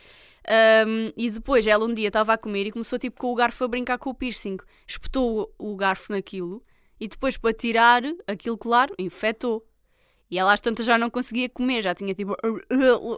Ahm, e depois ela um dia estava a comer e começou tipo com o garfo a brincar com o piercing. Espetou o garfo naquilo e depois para tirar aquilo, claro, infectou. E ela às tantas já não conseguia comer, já tinha tipo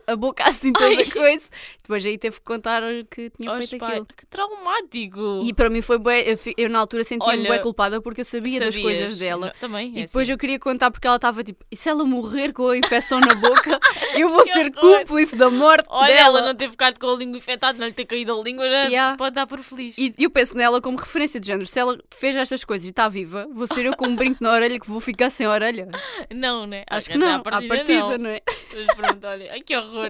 a boca assim toda Ai. coisa. Depois aí teve que contar que tinha Oxe, feito pai, aquilo. que traumático. E para mim foi bué, eu, eu na altura sentia-me Olha, bué culpada porque eu sabia das Sabias? coisas dela. Não, Também, é E depois assim. eu queria contar porque ela estava tipo, e se ela morrer com a infecção na boca, eu vou Que ser horror. cúmplice da morte Olha, dela. ela não ter ficado com a língua infectada, não lhe ter caído a língua, já Yeah. pode dar por feliz. E eu penso nela como referência de género. Se ela fez estas coisas e está viva, vou ser eu com um brinco na orelha que vou ficar sem orelha. Não, né? Acho que À não, à partida, partida, não. não é? Mas pronto, olha, ai que horror.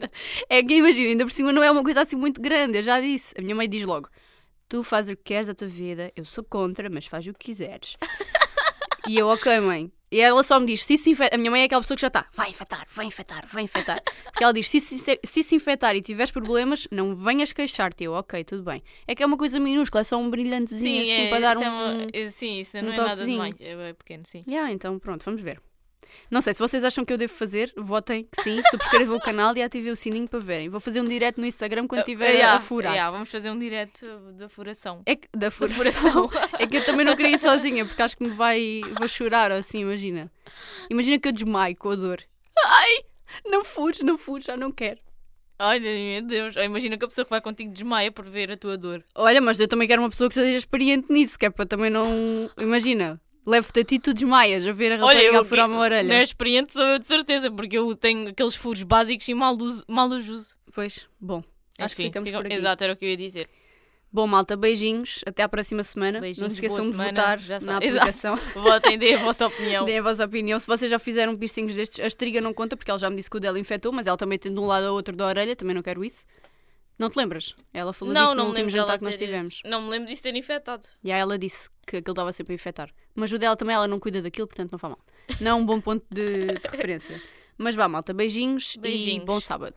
É que imagina, ainda por cima não é uma coisa assim muito grande, eu já disse. A minha mãe diz logo: Tu fazes o que queres da tua vida, eu sou contra, mas faz o que quiseres. e eu, ok, mãe. E ela só me diz: se se infectar. A minha mãe é aquela pessoa que já está: vai infectar, vai infectar, vai infectar. Porque ela diz: se se, se se infectar e tiveres problemas, não venhas queixar-te. Eu, ok, tudo bem. É que é uma coisa minúscula, é só um brilhantezinho assim é, para dar isso um. é uma- é, sim, isso um não é nada demais. É bem pequeno, sim. Yeah, então pronto, vamos ver. Não sei, se vocês acham que eu devo fazer, votem que sim, subscrevam o canal e ativem o sininho para verem. Vou fazer um direto no Instagram quando estiver Yeah, a furar. yeah, vamos fazer um direto da furação. É que, da furação. é que eu também não queria ir sozinha, porque acho que me vai. Vou chorar assim, imagina. Imagina que eu desmaio com a dor. Ai! Não fures, não fures, já não quero. Ai, meu Deus. Imagina que a pessoa que vai contigo desmaia por ver a tua dor. Olha, mas eu também quero uma pessoa que seja experiente nisso, que é para também não. Imagina, levo-te a ti, tu desmaias a ver a rapariga a furar uma Não é orelha. experiente, sou eu de certeza, porque eu tenho aqueles furos básicos e mal, uso- mal os uso. Pois, bom, acho que Enfim, ficamos ficam- por aqui. Exato, era o que eu ia dizer. Bom, malta, beijinhos. Até à próxima semana. não Beijinhos, se esqueçam de semana. votar Já na aplicação. Votem, deem a vossa opinião. Deem a vossa opinião. Se vocês já fizeram piercings destes, a estriga não conta, porque ela já me disse que o dela infectou, mas ela também tem de um lado ao outro da orelha, também não quero isso. Não te lembras? Ela falou disso no me último jantar que nós ter- tivemos. Não me lembro disso ter infectado. E aí ela disse que aquilo estava sempre a infectar. Mas o dela também, ela não cuida daquilo, portanto não faz mal. Não é um bom ponto de, de referência. Mas vá, malta, beijinhos, e Beijinhos. bom sábado.